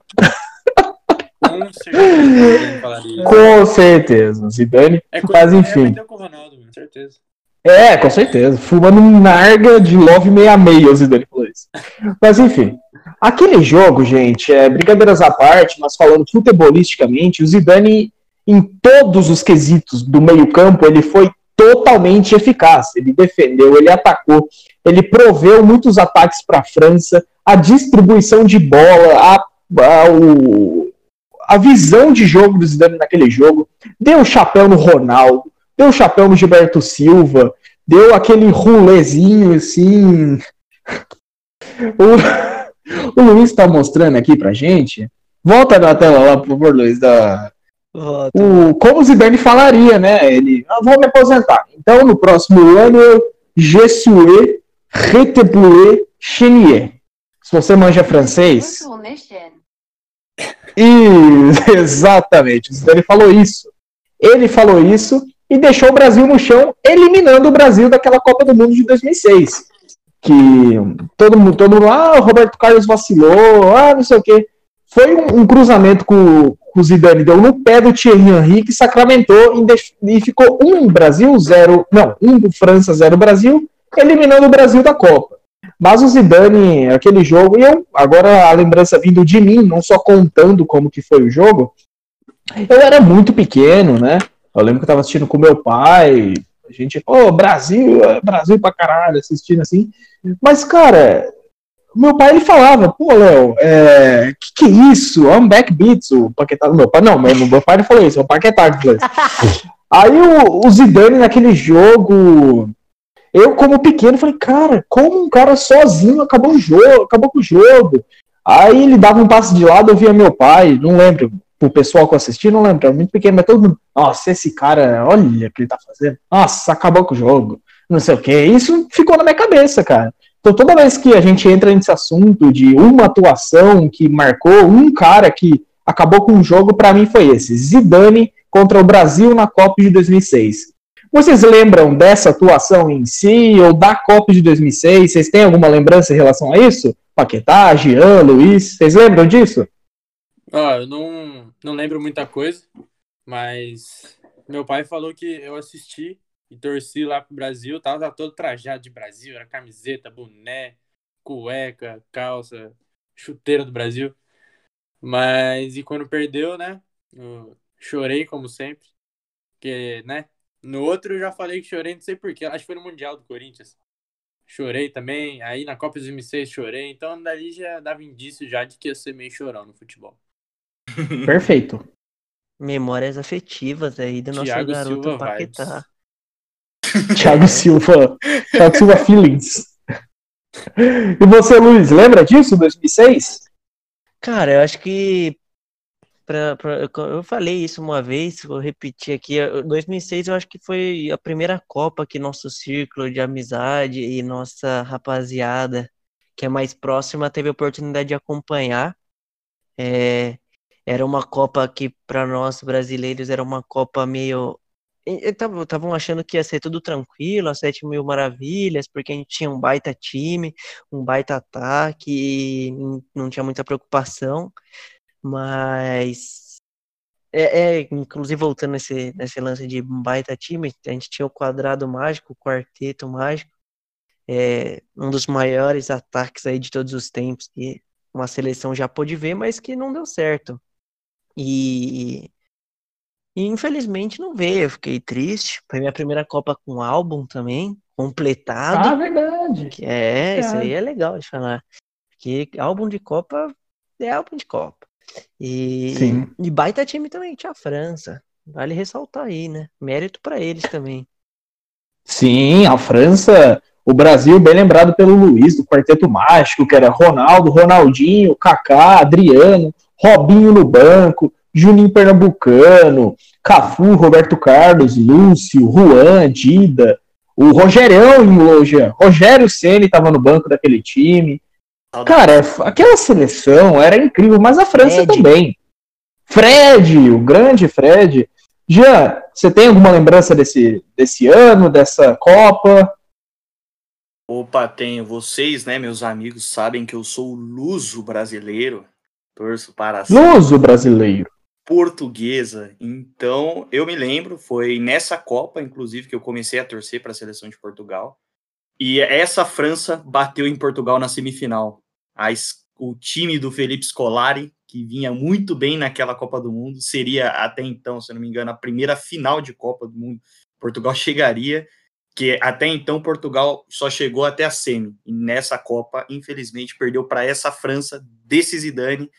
Com certeza. com certeza. Zidane, é mas enfim. Com Ronaldo, com certeza. É, com certeza. Fumando narga de Love 66, o Zidane falou isso. Mas enfim. Aquele jogo, gente, é brincadeiras à parte, mas falando futebolisticamente, o Zidane, em todos os quesitos do meio-campo, ele foi totalmente eficaz. Ele defendeu, ele atacou, ele proveu muitos ataques para a França, a distribuição de bola, a, a, o, a visão de jogo do Zidane naquele jogo, deu chapéu no Ronaldo, deu chapéu no Gilberto Silva, deu aquele rulezinho assim. [LAUGHS] O... O Luiz está mostrando aqui pra gente. Volta na tela lá, por favor, Luiz, da. O, como o Zidane falaria, né? Ele, ah, vou me aposentar. Então, no próximo ano, je suis reteboué chenier. Se você manja francês. E, [LAUGHS] exatamente, o Zidane falou isso. Ele falou isso e deixou o Brasil no chão, eliminando o Brasil daquela Copa do Mundo de 2006 que todo mundo, todo mundo, ah, o Roberto Carlos vacilou, ah, não sei o quê. Foi um, um cruzamento com, com, o Zidane, deu no pé do Thierry Henry, que sacramentou e, ficou um Brasil, zero, não, um França, zero Brasil, eliminando o Brasil da Copa. Mas o Zidane, aquele jogo, e eu, agora a lembrança vindo de mim, não só contando como que foi o jogo, eu era muito pequeno, né? Eu lembro que eu estava assistindo com meu pai, a gente, ô, oh, Brasil, Brasil pra caralho, assistindo assim. Mas, cara, meu pai ele falava, pô, Léo, é, que que é isso? I'm back beats, o Paquetá do meu pai. Não, meu, meu pai não falou isso, é o Paquetá que falou isso. [LAUGHS] Aí o, o Zidane naquele jogo, eu como pequeno falei, cara, como um cara sozinho acabou o jogo, acabou com o jogo. Aí ele dava um passo de lado, eu via meu pai, não lembro, o pessoal que eu assisti, não lembro, era muito pequeno, mas todo mundo, nossa, esse cara, olha o que ele tá fazendo, nossa, acabou com o jogo não sei o que. Isso ficou na minha cabeça, cara. Então, toda vez que a gente entra nesse assunto de uma atuação que marcou um cara que acabou com o jogo, para mim foi esse: Zidane contra o Brasil na Copa de 2006. Vocês lembram dessa atuação em si ou da Copa de 2006? Vocês têm alguma lembrança em relação a isso? Paquetá, Jean, Luiz, vocês lembram disso? Ó, eu não, não lembro muita coisa, mas meu pai falou que eu assisti e torci lá pro Brasil, tava todo trajado de Brasil, era camiseta, boné, cueca, calça, chuteira do Brasil. Mas e quando perdeu, né? chorei como sempre. Que, né? No outro eu já falei que chorei, não sei porquê. Acho que foi no Mundial do Corinthians. Chorei também. Aí na Copa 2006 chorei. Então dali já dava indício já de que ia ser meio chorão no futebol. Perfeito. Memórias afetivas aí do nosso Thiago garoto Silva Paquetá. Vibes. [LAUGHS] Thiago Silva. Thiago Silva Feelings. E você, Luiz, lembra disso, 2006? Cara, eu acho que. Pra, pra, eu falei isso uma vez, vou repetir aqui. 2006 eu acho que foi a primeira Copa que nosso círculo de amizade e nossa rapaziada, que é mais próxima, teve a oportunidade de acompanhar. É, era uma Copa que, para nós brasileiros, era uma Copa meio estavam achando que ia ser tudo tranquilo, as sete mil maravilhas, porque a gente tinha um baita time, um baita ataque, não tinha muita preocupação, mas é, é, inclusive voltando nesse, nesse lance de um baita time, a gente tinha o quadrado mágico, o quarteto mágico, é, um dos maiores ataques aí de todos os tempos que uma seleção já pôde ver, mas que não deu certo. E e infelizmente não veio, eu fiquei triste. Foi minha primeira Copa com álbum também, completado. Ah, verdade. Que é, isso aí é legal de falar. Porque álbum de Copa é álbum de Copa. E, Sim. e baita time também, tinha a França. Vale ressaltar aí, né? Mérito para eles também. Sim, a França, o Brasil, bem lembrado pelo Luiz, do Quarteto Mágico, que era Ronaldo, Ronaldinho, Kaká, Adriano, Robinho no banco, Juninho Pernambucano, Cafu, Roberto Carlos, Lúcio, Juan, Dida, o Rogerão em loja, Rogério Ceni estava no banco daquele time. Cara, aquela seleção era incrível, mas a França Fred. também. Fred, o grande Fred. Jean, você tem alguma lembrança desse, desse ano, dessa Copa? Opa, tenho. Vocês, né, meus amigos, sabem que eu sou o luso brasileiro. Torço para Luso brasileiro. Portuguesa. Então, eu me lembro, foi nessa Copa, inclusive, que eu comecei a torcer para a seleção de Portugal. E essa França bateu em Portugal na semifinal. A, o time do Felipe Scolari que vinha muito bem naquela Copa do Mundo, seria até então, se não me engano, a primeira final de Copa do Mundo. Portugal [LAUGHS] chegaria, que até então Portugal só chegou até a semi. E nessa Copa, infelizmente, perdeu para essa França desse Zidane,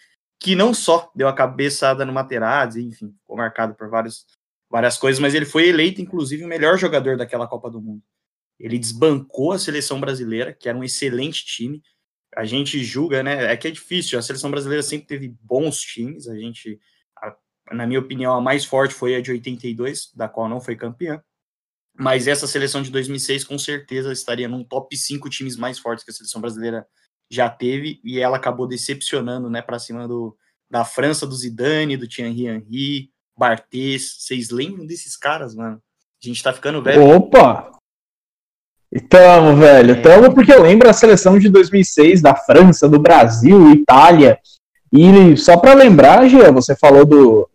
que não só deu a cabeçada no Materazzi, enfim, ficou marcado por vários, várias coisas, mas ele foi eleito, inclusive, o melhor jogador daquela Copa do Mundo. Ele desbancou a seleção brasileira, que era um excelente time, a gente julga, né? É que é difícil. A seleção brasileira sempre teve bons times. A gente, a, na minha opinião, a mais forte foi a de 82, da qual não foi campeã. Mas essa seleção de 2006 com certeza estaria num top 5 times mais fortes que a seleção brasileira já teve e ela acabou decepcionando, né, para cima do da França do Zidane, do Thierry Henry, Barthez. Vocês lembram desses caras, mano? A gente tá ficando velho. Opa! Tamo, velho, é. tamo porque eu lembro a seleção de 2006 da França, do Brasil, Itália. E só para lembrar, Gia, você falou do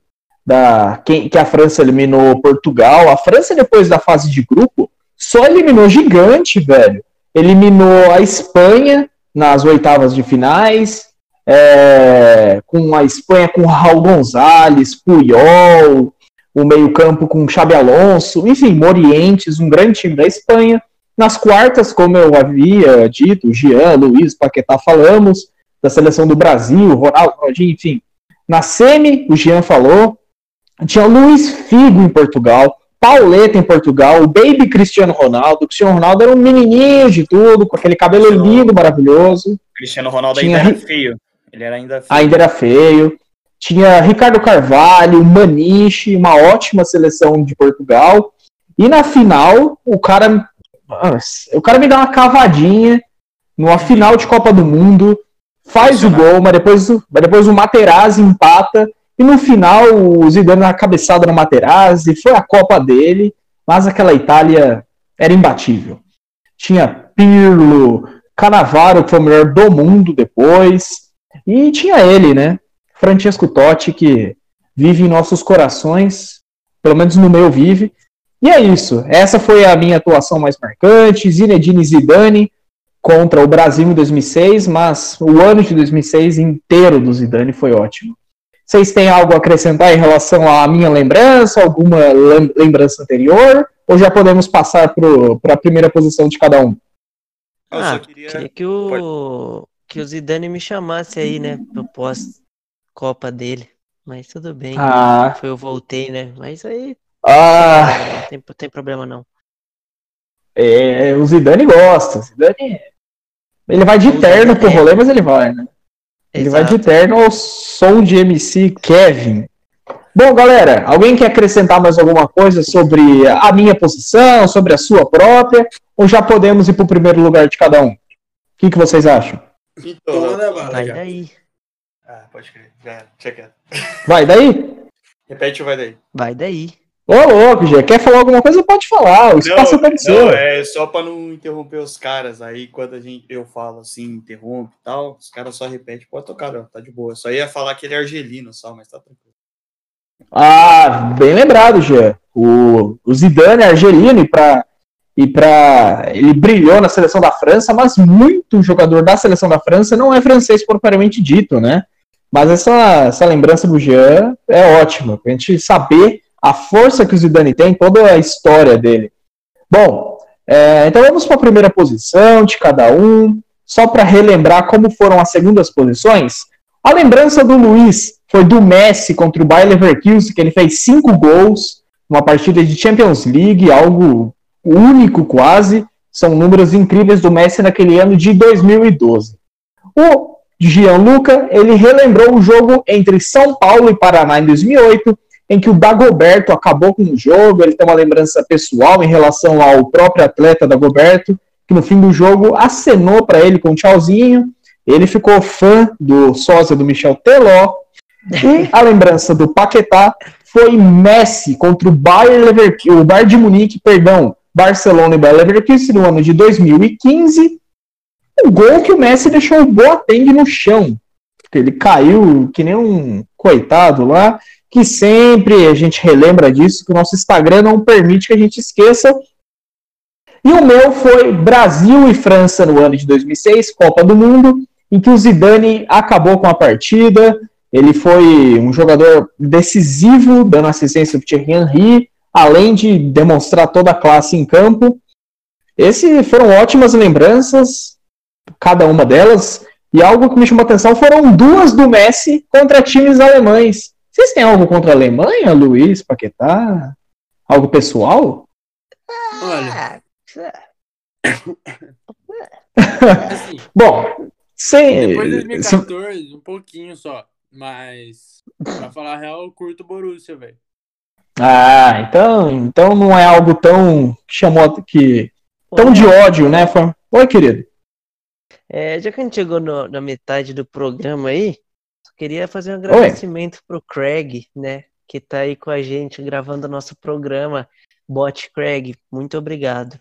da que, que a França eliminou Portugal. A França depois da fase de grupo só eliminou gigante, velho. Eliminou a Espanha nas oitavas de finais, é, com a Espanha com Raul Gonzalez, Puyol, o meio-campo com Xabi Alonso, enfim, Morientes, um grande time da Espanha. Nas quartas, como eu havia dito, Jean, Luiz, Paquetá, falamos, da seleção do Brasil, Ronaldo, Ronaldinho, enfim. Na semi, o Jean falou, tinha Luiz Figo em Portugal, Pauleta em Portugal, o Baby Cristiano Ronaldo. O Cristiano Ronaldo era um menininho de tudo, com aquele cabelo lindo, maravilhoso. Cristiano Ronaldo tinha... ainda era feio. Ele era ainda feio. Ainda era feio. Tinha Ricardo Carvalho, Maniche, uma ótima seleção de Portugal. E na final, o cara o cara me dá uma cavadinha numa final de Copa do Mundo, faz o gol, mas depois, mas depois o Materazzi empata. E no final o Zidane uma cabeçada no Materazzi, foi a Copa dele, mas aquela Itália era imbatível. Tinha Pirlo, Canavaro, que foi o melhor do mundo depois, e tinha ele, né? Francesco Totti, que vive em nossos corações, pelo menos no meu vive, e é isso. Essa foi a minha atuação mais marcante. Zinedine Zidane contra o Brasil em 2006, mas o ano de 2006 inteiro do Zidane foi ótimo. Vocês têm algo a acrescentar em relação à minha lembrança, alguma lembrança anterior, ou já podemos passar para a primeira posição de cada um? Ah, queria... queria que o que o Zidane me chamasse aí, né, pro pós-copa dele. Mas tudo bem. Ah. Foi eu voltei, né? Mas aí ah. Não tem, tem problema não. É, o Zidane gosta. O Zidane. Ele vai de o terno pro rolê, mas ele vai, né? Ele Exato. vai de terno ao som de MC Kevin. Bom, galera, alguém quer acrescentar mais alguma coisa sobre a minha posição, sobre a sua própria? Ou já podemos ir pro primeiro lugar de cada um? O que, que vocês acham? Então, vai daí. Ah, pode crer. Já, checa. Vai daí? Repete o vai daí. Vai daí. Ô, louco, Gê, quer falar alguma coisa? Pode falar. O espaço não, é seu. Não, é só para não interromper os caras. Aí, quando a gente, eu falo assim, interrompe e tal, os caras só repetem, pode tocar, ó, tá de boa. Só ia falar que ele é argelino só, mas tá tranquilo. Ah, bem lembrado, Gê. O, o Zidane é argelino e para e para ele brilhou na seleção da França, mas muito jogador da seleção da França não é francês propriamente dito, né? Mas essa, essa lembrança do Jean é ótima, pra gente saber a força que o Zidane tem, toda a história dele. Bom, é, então vamos para a primeira posição de cada um, só para relembrar como foram as segundas posições. A lembrança do Luiz foi do Messi contra o Bayer Leverkusen, que ele fez cinco gols numa partida de Champions League, algo único quase. São números incríveis do Messi naquele ano de 2012. O Gianluca, ele relembrou o jogo entre São Paulo e Paraná em 2008, em que o Dagoberto acabou com o jogo, ele tem uma lembrança pessoal em relação ao próprio atleta Dagoberto, que no fim do jogo acenou para ele com um tchauzinho, ele ficou fã do sósia do Michel Teló, e a lembrança do Paquetá foi Messi contra o Bayern Leverkusen, o Bayern de Munique, perdão, Barcelona e Bayern Leverkusen no ano de 2015. O gol que o Messi deixou o Boateng no chão. Ele caiu que nem um coitado lá, que sempre a gente relembra disso, que o nosso Instagram não permite que a gente esqueça. E o meu foi Brasil e França no ano de 2006, Copa do Mundo, em que o Zidane acabou com a partida, ele foi um jogador decisivo, dando assistência para Thierry Henry, além de demonstrar toda a classe em campo. Esses foram ótimas lembranças, cada uma delas. E algo que me chamou a atenção foram duas do Messi contra times alemães. Vocês têm algo contra a Alemanha, Luiz, Paquetá? Algo pessoal? Olha. assim, [LAUGHS] Bom, sem. Depois de 2014, um pouquinho só. Mas, pra falar a real, eu curto Borussia, velho. Ah, então, então não é algo tão que chamou que tão de ódio, né? Oi, querido. É, já que a gente chegou no, na metade do programa aí, queria fazer um agradecimento Oi. pro Craig, né? Que tá aí com a gente gravando o nosso programa. Bot Craig, muito obrigado.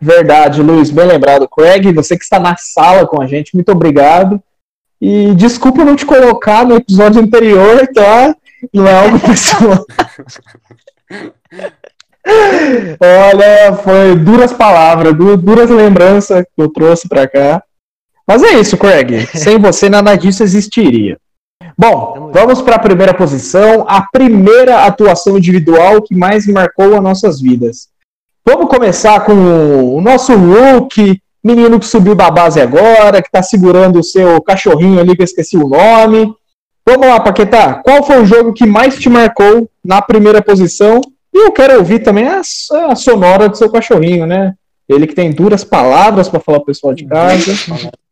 Verdade, Luiz, bem lembrado. Craig, você que está na sala com a gente, muito obrigado. E desculpa não te colocar no episódio anterior, tá? Não é algo pessoal. [LAUGHS] Olha, foi duras palavras, duras lembranças que eu trouxe para cá. Mas é isso, Craig. [LAUGHS] Sem você, nada disso existiria. Bom, vamos para a primeira posição, a primeira atuação individual que mais marcou as nossas vidas. Vamos começar com o nosso look, menino que subiu da base agora, que está segurando o seu cachorrinho ali, que eu esqueci o nome. Vamos lá, Paquetá. Qual foi o jogo que mais te marcou na primeira posição? E eu quero ouvir também a, a sonora do seu cachorrinho, né? Ele que tem duras palavras para falar pro pessoal de casa. [LAUGHS]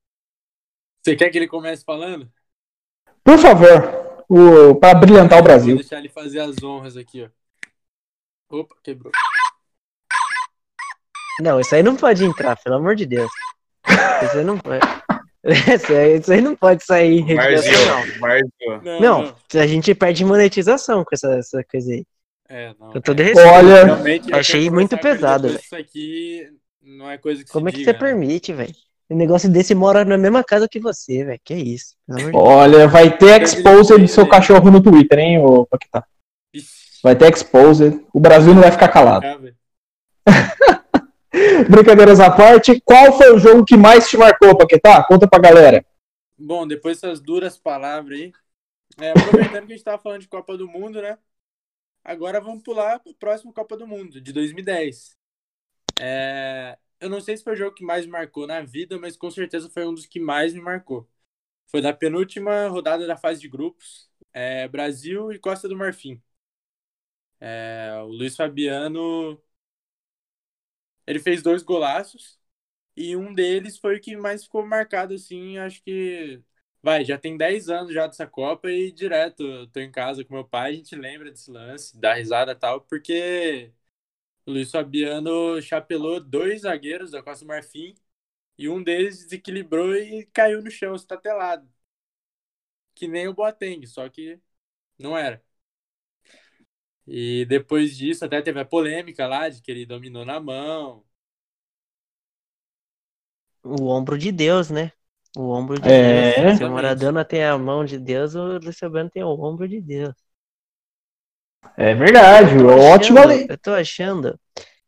Você quer que ele comece falando? Por favor, para brilhantar o Brasil. Vou deixar ele fazer as honras aqui, ó. Opa, quebrou. Não, isso aí não pode entrar, pelo amor de Deus. Isso aí não pode. [LAUGHS] Isso aí, isso aí não pode sair em rede Marzio, não. Não, não, a gente perde monetização com essa, essa coisa aí. É, não. Eu tô de respeito. Olha, achei muito pesado, velho. Isso aqui não é coisa que Como é que diga, você né? permite, velho? Um negócio desse mora na mesma casa que você, velho. Que isso? Olha, vai ter exposed do seu cachorro no Twitter, hein, ô Paquetá? Vai ter exposed. O Brasil não vai ficar calado. [LAUGHS] Brincadeiras à parte, qual foi o jogo que mais te marcou, Paquetá? Conta pra galera. Bom, depois dessas duras palavras aí, é, aproveitando que a gente tava falando de Copa do Mundo, né? Agora vamos pular pro próximo Copa do Mundo, de 2010. É, eu não sei se foi o jogo que mais me marcou na vida, mas com certeza foi um dos que mais me marcou. Foi da penúltima rodada da fase de grupos, é, Brasil e Costa do Marfim. É, o Luiz Fabiano ele fez dois golaços e um deles foi o que mais ficou marcado, assim, acho que. Vai, já tem 10 anos já dessa Copa e direto tô em casa com meu pai, a gente lembra desse lance, dá risada e tal, porque Luiz Fabiano chapelou dois zagueiros da Costa Marfim e um deles desequilibrou e caiu no chão, estatelado. Que nem o Boateng, só que não era. E depois disso, até teve a polêmica lá de que ele dominou na mão. O ombro de Deus, né? O ombro de é, Deus. Se o Maradona tem a mão de Deus, o Luciano tem o ombro de Deus. É verdade, ótimo. Eu tô achando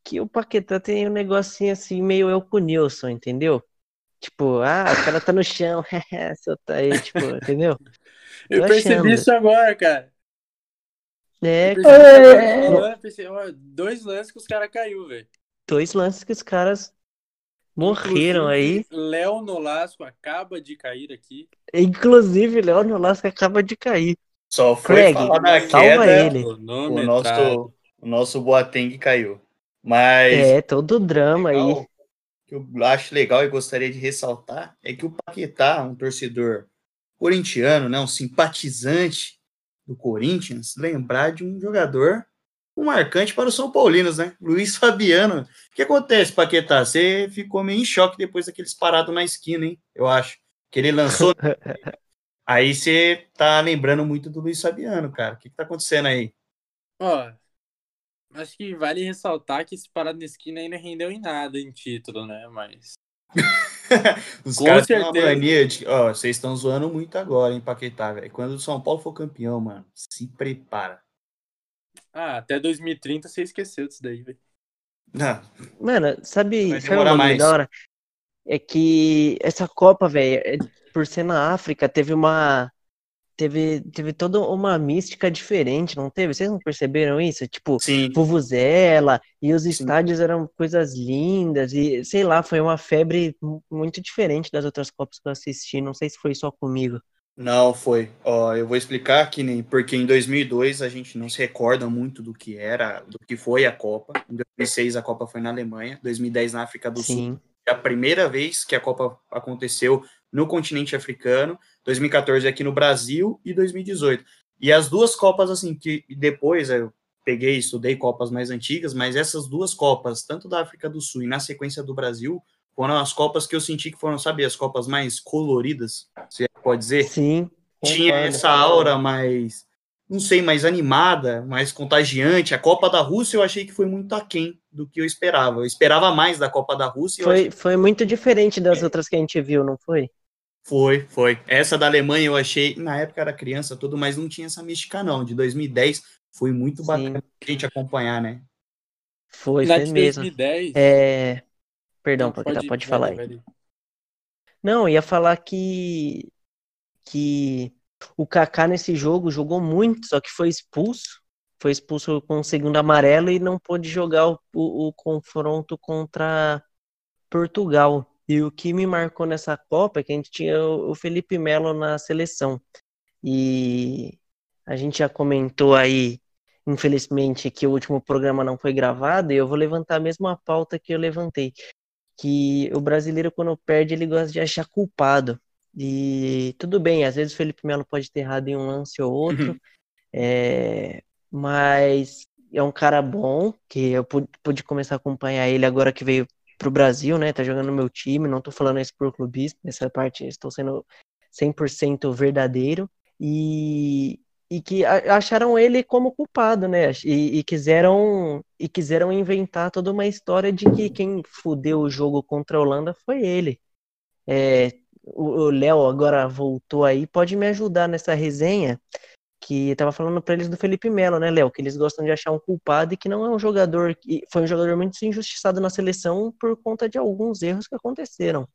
que o Paquetá tem um negocinho assim, meio eu com o Nilson, entendeu? Tipo, ah, o cara tá no chão, [LAUGHS] seu tá aí, tipo, entendeu? eu percebi isso agora, cara. É, cara. Ó, dois lances que os caras caiu, velho. Dois lances que os caras morreram aí. Léo Nolasco acaba de cair aqui. Inclusive, Léo Nolasco acaba de cair. Só foi Craig, falar na queda, ele. O, nosso, o nosso Boateng caiu. Mas É, todo drama aí. legal, que eu acho legal e gostaria de ressaltar é que o Paquetá, um torcedor corintiano, né, um simpatizante do Corinthians, lembrar de um jogador um marcante para os São Paulinos, né? Luiz Fabiano. O que acontece, Paquetá? Você ficou meio em choque depois daqueles parados na esquina, hein? Eu acho. Que ele lançou. [LAUGHS] aí você tá lembrando muito do Luiz Fabiano, cara. O que, que tá acontecendo aí? Ó, acho que vale ressaltar que esse parado na esquina ainda rendeu em nada em título, né? Mas. [LAUGHS] Os Com caras têm uma certeza. mania de. Ó, vocês estão zoando muito agora, hein, Paquetá, velho. Quando o São Paulo for campeão, mano, se prepara. Ah, até 2030 você esqueceu disso daí, velho. Não, Mano, sabe, Vai sabe uma mais. da hora? É que essa Copa, velho, é- por ser na África, teve uma. Teve, teve toda uma mística diferente, não teve? Vocês não perceberam isso? Tipo, sim. vuvuzela, e os estádios eram coisas lindas, e sei lá, foi uma febre mu- muito diferente das outras Copas que eu assisti. Não sei se foi só comigo. Não, foi. Ó, eu vou explicar que nem porque em 2002 a gente não se recorda muito do que era, do que foi a Copa. Em 2006 a Copa foi na Alemanha, 2010 na África do Sul. Sim. É a primeira vez que a Copa aconteceu no continente africano, 2014 aqui no Brasil e 2018. E as duas Copas assim que depois eu peguei, estudei Copas mais antigas, mas essas duas Copas, tanto da África do Sul e na sequência do Brasil, foram as Copas que eu senti que foram, sabe, as Copas mais coloridas, se pode dizer Sim. tinha concordo. essa aura mais, não sei, mais animada, mais contagiante. A Copa da Rússia eu achei que foi muito aquém do que eu esperava. Eu esperava mais da Copa da Rússia. eu achei Foi, foi muito diferente das outras que a gente viu, não foi? Foi, foi. Essa da Alemanha eu achei, na época era criança tudo, mas não tinha essa mística não. De 2010 foi muito Sim. bacana a gente acompanhar, né? Foi, Na foi de mesmo. 2010. É... Perdão, Não, Paquetá, pode, vai falar aí. Não, ia falar que que o Kaká nesse jogo jogou muito, só que foi expulso. Foi expulso com o segundo amarelo e não pôde jogar o, o- o confronto contra Portugal. E o que me marcou nessa Copa é que a gente tinha o Felipe Melo na seleção. E a gente já comentou aí, infelizmente, que o último programa não foi gravado, e eu vou levantar a mesma pauta que eu levantei que o brasileiro, quando perde, ele gosta de achar culpado. E tudo bem, às vezes o Felipe Melo pode ter errado em um lance ou outro, é, mas é um cara bom, que eu pude, pude começar a acompanhar ele agora que veio pro Brasil, né? Tá jogando no meu time, não tô falando isso por clubismo, nessa parte estou sendo 100% verdadeiro. E, e que acharam ele como culpado, né? E, e quiseram e quiseram inventar toda uma história de que quem fudeu o jogo contra a Holanda foi ele. É, o Léo agora voltou aí, pode me ajudar nessa resenha que eu tava falando pra eles do Felipe Melo, né, Léo? Que eles gostam de achar um culpado e que não é um jogador que foi um jogador muito injustiçado na seleção por conta de alguns erros que aconteceram.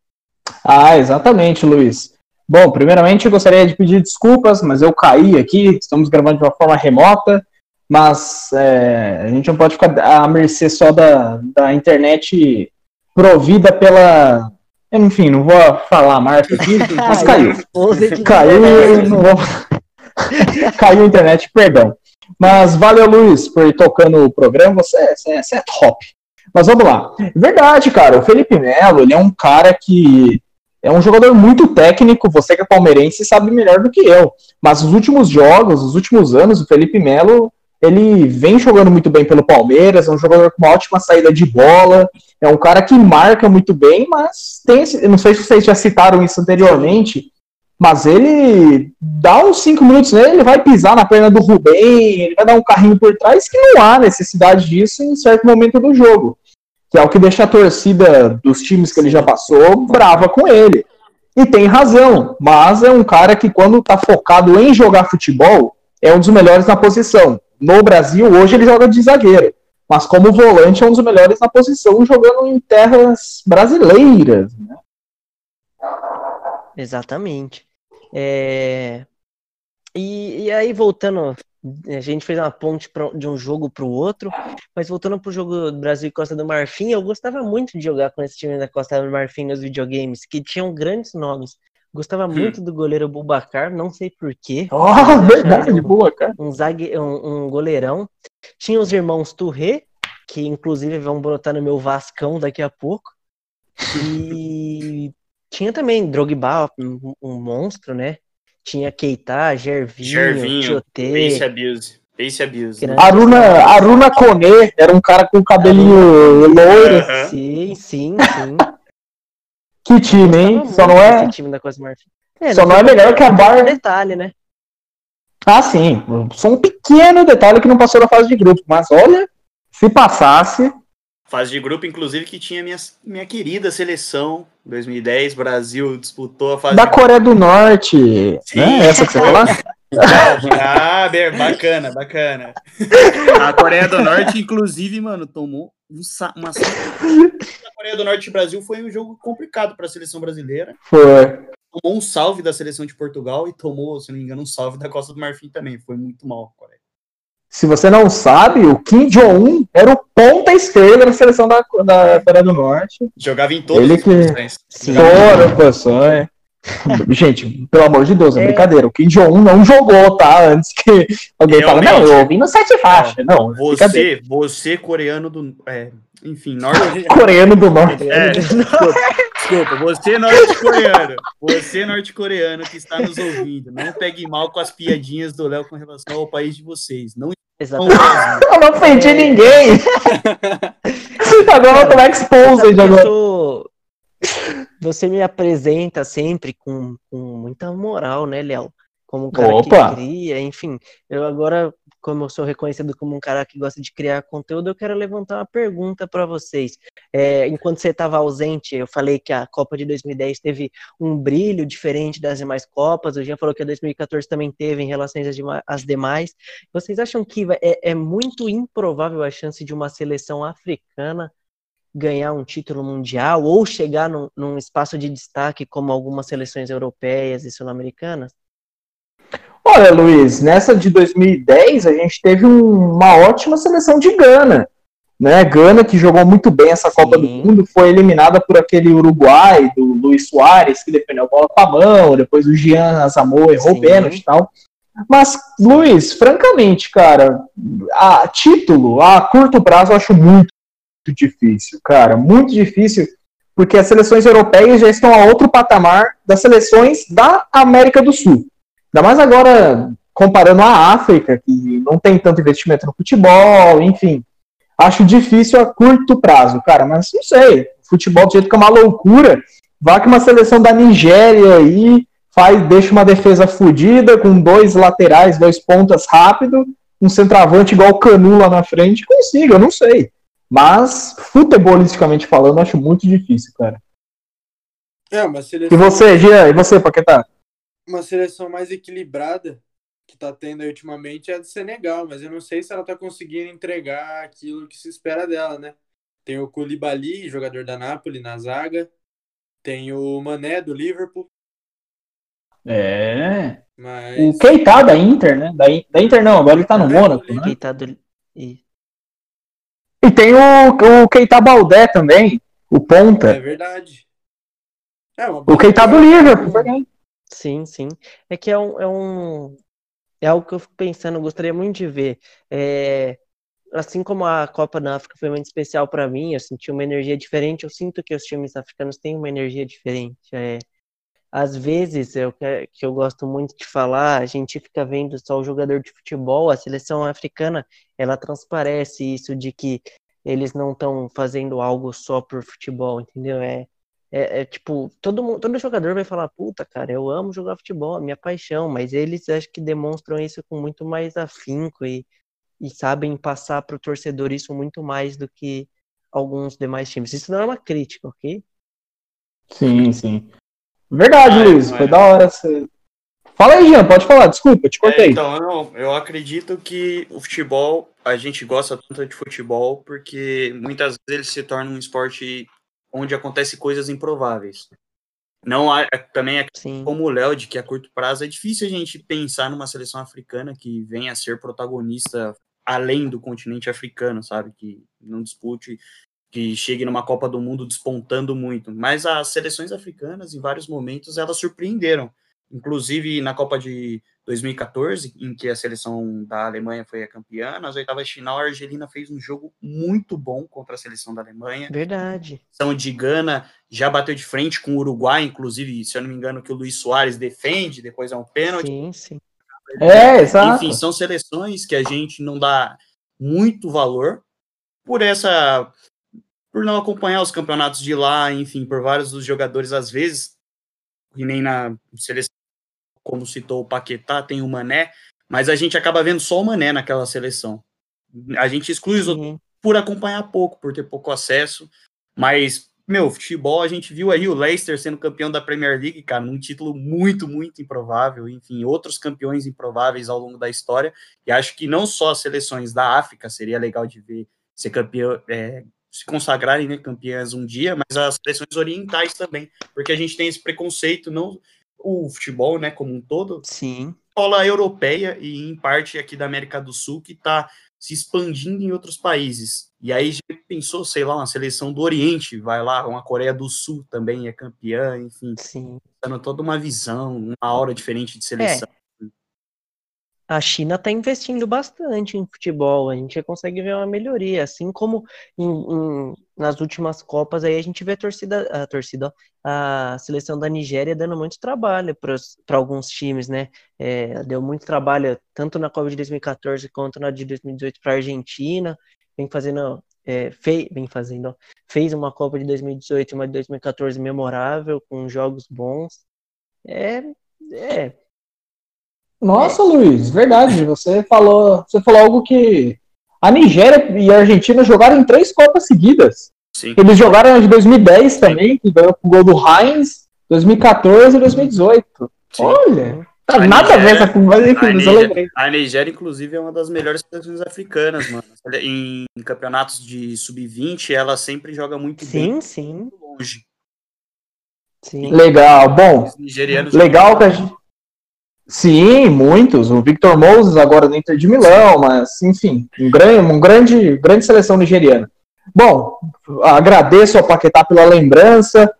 Ah, exatamente, Luiz. Bom, primeiramente eu gostaria de pedir desculpas, mas eu caí aqui, estamos gravando de uma forma remota, mas é, a gente não pode ficar à mercê só da, da internet provida pela. Enfim, não vou falar a marca aqui, [LAUGHS] mas caiu. Caiu, não vou... [LAUGHS] caiu a internet, perdão. Mas valeu, Luiz, por ir tocando o programa, você, é- você, é- você é top. Mas vamos lá. Verdade, cara, o Felipe Melo, ele é um cara que é um jogador muito técnico, você que é palmeirense sabe melhor do que eu. Mas os últimos jogos, os últimos anos, o Felipe Melo, ele vem jogando muito bem pelo Palmeiras, é um jogador com uma ótima saída de bola, é um cara que marca muito bem, mas tem esse, não sei se vocês já citaram isso anteriormente, mas ele dá uns 5 minutos nele, ele vai pisar na perna do Rubem, ele vai dar um carrinho por trás, que não há necessidade disso em certo momento do jogo. Que é o que deixa a torcida dos times que ele já passou brava com ele. E tem razão, mas é um cara que quando tá focado em jogar futebol, é um dos melhores na posição. No Brasil, hoje ele joga de zagueiro. Mas como volante é um dos melhores na posição, jogando em terras brasileiras. Né? Exatamente. É, E, e aí, voltando, a gente fez uma ponte pra- de um jogo para o outro, mas voltando para o jogo do Brasil e Costa do Marfim, eu gostava muito de jogar com esse time da Costa do Marfim nos videogames, que tinham grandes nomes. Gostava muito do goleiro Bubacar, não sei porquê. Oh, [LAUGHS] verdade, boa, cara. Um, zague... um, um goleirão. Tinha os irmãos Touré, que inclusive vão brotar no meu Vascão daqui a pouco. E tinha também Drogba, um, um monstro, né? Tinha Keita, Gervinho, Gervinho. Pace Abuse. Pace Abuse. né? Aruna, Aruna Kone era um cara com cabelinho loiro. Aham. Sim, sim, sim. [LAUGHS] Que time, hein? Só não é. time da. É, Só não é melhor que a Bar. detalhe, né? Ah, sim. Só um pequeno detalhe que não passou na fase de grupo. Mas olha, se passasse. Fase de grupo, inclusive, que tinha minha, minha querida seleção. 2010, Brasil disputou a fase Da de Coreia do Norte. Sim. Né? Essa que você falou? [LAUGHS] Ah, [LAUGHS] bacana, bacana. A Coreia do Norte, inclusive, mano, tomou um sa- uma. A Coreia do Norte e Brasil foi um jogo complicado para a seleção brasileira. Foi. Tomou um salve da seleção de Portugal e tomou, se não me engano, um salve da Costa do Marfim também. Foi muito mal a Coreia. Se você não sabe, o Kim Jong-un era o ponta esquerda na seleção da, da Coreia do Norte. Jogava em todas Ele as que- posições. Todas as posições. Gente, pelo amor de Deus, é, É. brincadeira. O Kim Jong-un não jogou, tá? Antes que alguém fale, não, Realmente. eu ouvi no sete faixas. Não, é. Você, você coreano do. É, enfim, norte. [LAUGHS] Coreano do Norte. É, [LAUGHS] desculpa, você norte-coreano, você norte-coreano que está nos ouvindo, não pegue mal com as piadinhas do Léo com relação ao país de vocês. Não Exatamente. Eu não ofendi ninguém. agora eu tô Sabe exposed agora. sou- Você me apresenta sempre com, com muita moral, né, Léo? Como um cara Opa! que cria, enfim. Eu agora, como eu sou reconhecido como um cara que gosta de criar conteúdo, eu quero levantar uma pergunta para vocês. É, enquanto você estava ausente, eu falei que a Copa de 2010 teve um brilho diferente das demais Copas. O Jean falou que a 2014 também teve em relação às dema- às demais. Vocês acham que é, é muito improvável a chance de uma seleção africana ganhar um título mundial ou chegar num, num espaço de destaque como algumas seleções europeias e sul-americanas? Olha, Luiz, nessa de 2010 a gente teve um- uma ótima seleção de Gana. Né? Gana, que jogou muito bem essa Copa do Sim. Mundo, foi eliminada por aquele Uruguai, do Luiz Soares, que defendeu a bola com a mão, depois o Jean Azamor errou pênalti e tal. Mas, Luiz, francamente, cara, a título a curto prazo eu acho muito difícil, cara, muito difícil, porque as seleções europeias já estão a outro patamar das seleções da América do Sul. Ainda mais agora comparando a África, que não tem tanto investimento no futebol, enfim. Acho difícil a curto prazo, cara, mas não sei. Futebol do jeito que é uma loucura. Vá que uma seleção da Nigéria aí faz, deixa uma defesa fodida, com dois laterais, dois pontas rápido, um centroavante igual o Canu lá na frente, consiga, eu não sei. Mas, futebolisticamente falando, acho muito difícil, cara. É, uma E seleção, você, Gia? E você, Paquetá? Uma seleção mais equilibrada que tá tendo aí ultimamente é a do Senegal, mas eu não sei se ela tá conseguindo entregar aquilo que se espera dela, né? Tem o Koulibaly, jogador da Napoli, na zaga. Tem o Mané, do Liverpool. É. Mas... O Keita da Inter, né? Da, da Inter não, agora ele tá no É, Mônaco, né? Quem tá do... e- E tem o, o Keita Baldé também, o É ponta. verdade. É, uma O Keita do. Liverpool, verdade. Sim, sim. É que é um, é um... É algo que eu fico pensando, eu gostaria muito de ver. É, Assim como a Copa da África foi muito especial para mim, eu senti uma energia diferente, eu sinto que os times africanos têm uma energia diferente. É, às vezes, eu, que eu gosto muito de falar, a gente fica vendo só o jogador de futebol, a seleção africana, ela transparece isso de que eles não estão fazendo algo só por futebol, entendeu? É, é, é tipo, todo mundo, todo jogador vai falar, puta, cara, eu amo jogar futebol, é minha paixão, mas eles acho que demonstram isso com muito mais afinco e, e sabem passar para o torcedor isso muito mais do que alguns demais times. Isso não é uma crítica, ok? Sim, sim. Verdade, Ah, Luiz, não foi é. da hora. Você... Fala aí, Jean, pode falar, desculpa, te É, cortei. então, eu, eu acredito que o futebol, a gente gosta tanto de futebol porque muitas vezes ele se torna um esporte onde acontece coisas improváveis. Não há, também é como o Léo, de que a curto prazo é difícil a gente pensar numa seleção africana que venha a ser protagonista além do continente africano, sabe? Que não dispute, que chegue numa Copa do Mundo despontando muito. Mas as seleções africanas, em vários momentos, elas surpreenderam. Inclusive na Copa de 2014, em que a seleção da Alemanha foi a campeã, nas oitavas de final, a Argelina fez um jogo muito bom contra a seleção da Alemanha. Verdade. Seleção de Gana já bateu de frente com o Uruguai, inclusive, se eu não me engano, que o Luiz Soares defende, depois é um pênalti. Sim, sim. É, exato. Enfim, são seleções que a gente não dá muito valor por essa por não acompanhar os campeonatos de lá, enfim, por vários dos jogadores às vezes, e nem na seleção, como citou o Paquetá, tem o Mané, mas a gente acaba vendo só o Mané naquela seleção. A gente exclui os outros Sim. por acompanhar pouco, por ter pouco acesso, mas meu, futebol, a gente viu aí o Leicester sendo campeão da Premier League, cara, num título muito, muito improvável, enfim, outros campeões improváveis ao longo da história, e acho que não só as seleções da África seria legal de ver ser campeão, é, se consagrarem né, campeãs um dia, mas as seleções orientais também, porque a gente tem esse preconceito, não o futebol, né, como um todo, Sim. escola europeia e em parte aqui da América do Sul que está se expandindo em outros países. E aí já pensou, sei lá, uma seleção do Oriente, vai lá, uma Coreia do Sul também é campeã, enfim, Sim. dando toda uma visão, uma aura diferente de seleção. A China está investindo bastante em futebol, a gente consegue ver uma melhoria, assim como em- em- nas últimas Copas aí a gente vê a torcida, a torcida, a seleção da Nigéria dando muito trabalho para alguns times, né? É, deu muito trabalho tanto na Copa de 2014 quanto na de 2018 para a Argentina, vem fazendo, é, fei- vem fazendo, fez uma Copa de 2018 e uma de 2014 memorável, com jogos bons. É, é, Nossa, Luiz, verdade. Você falou, você falou algo que a Nigéria e a Argentina jogaram em três Copas seguidas. Sim. Eles jogaram a de 2010 também, que ganhou com o gol do Heinz, 2014 e 2018. Sim. Olha, tá A nada a ver Nigéria- essa mas a enfim, eu Nigéria- lembrei. A Nigéria, inclusive, é uma das melhores seleções africanas, mano. Em, em campeonatos de sub-20, ela sempre joga muito bem sim, sim, muito longe. sim. Legal, bom. Os nigerianos Legal que a gente. Sim, muitos. O Victor Moses agora no Inter de Milão, mas enfim, um grande, um grande, grande seleção nigeriana. Bom, agradeço ao Paquetá pela lembrança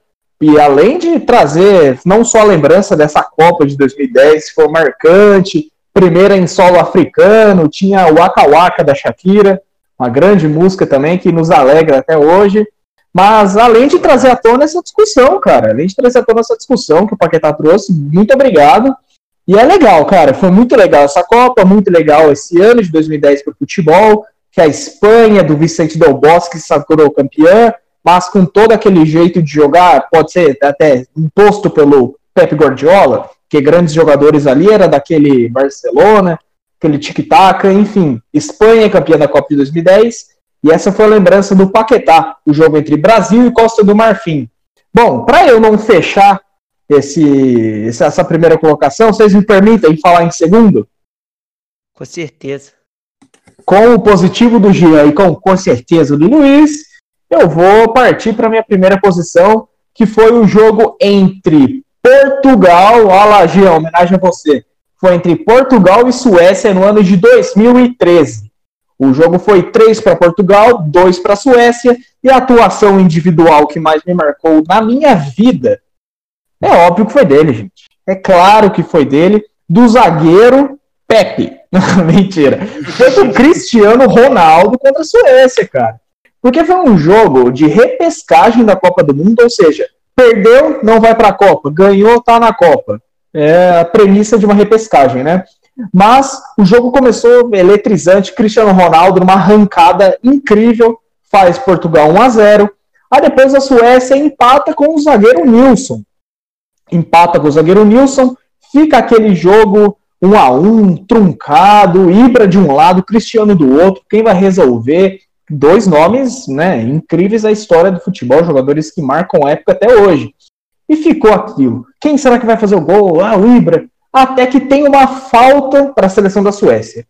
e além de trazer não só a lembrança dessa Copa de 2010, que foi marcante, primeira em solo africano, tinha o Waka Waka da Shakira, uma grande música também que nos alegra até hoje. Mas além de trazer à tona essa discussão, cara, além de trazer à tona essa discussão que o Paquetá trouxe, muito obrigado. E é legal, cara, foi muito legal essa Copa, muito legal esse ano de 2010 para o futebol, que a Espanha, do Vicente Del Bosque, se sagrou campeã, mas com todo aquele jeito de jogar, pode ser até imposto pelo Pep Guardiola, que grandes jogadores ali era daquele Barcelona, aquele tic-tac, enfim, Espanha campeã da Copa de 2010, e essa foi a lembrança do Paquetá, o jogo entre Brasil e Costa do Marfim. Bom, para eu não fechar esse, essa primeira colocação, vocês me permitem falar em segundo? Com certeza. Com o positivo do Jean e com, com certeza do Luiz, eu vou partir para minha primeira posição, que foi o jogo entre Portugal, olha lá, Jean, homenagem a você, foi entre Portugal e Suécia no ano de 2013. O jogo foi 3 para Portugal, 2 para Suécia, e a atuação individual que mais me marcou na minha vida é óbvio que foi dele, gente. É claro que foi dele, do zagueiro Pepe. [LAUGHS] Mentira. Foi do Cristiano Ronaldo contra a Suécia, cara. Porque foi um jogo de repescagem da Copa do Mundo, ou seja, perdeu, não vai para a Copa, ganhou, tá na Copa. É a premissa de uma repescagem, né? Mas o jogo começou eletrizante, Cristiano Ronaldo numa arrancada incrível, faz Portugal 1 a 0. Aí depois a Suécia empata com o zagueiro Nilson. Empata com o zagueiro Nilson, fica aquele jogo 1 a 1, truncado, Ibra de um lado, Cristiano do outro, quem vai resolver? Dois nomes, né, incríveis da história do futebol, jogadores que marcam época até hoje. E ficou aquilo. Quem será que vai fazer o gol? Ah, o Ibra. Até que tem uma falta para a seleção da Suécia.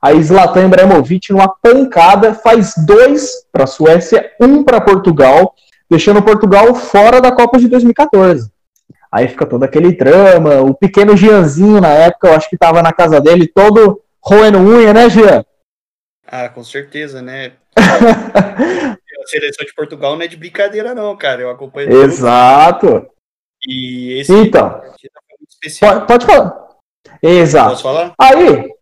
Aí Zlatan Ibrahimovic, numa pancada, faz dois para a Suécia, um para Portugal, deixando Portugal fora da Copa de 2014. Aí fica todo aquele drama. O pequeno Gianzinho, na época, eu acho que estava na casa dele, todo roendo unha, né, Gian? Ah, com certeza, né? [LAUGHS] a seleção de Portugal não é de brincadeira, não, cara. Eu acompanho tudo. Exato. E esse Então. muito Pode, pode falar. Exato. Posso falar? Aí,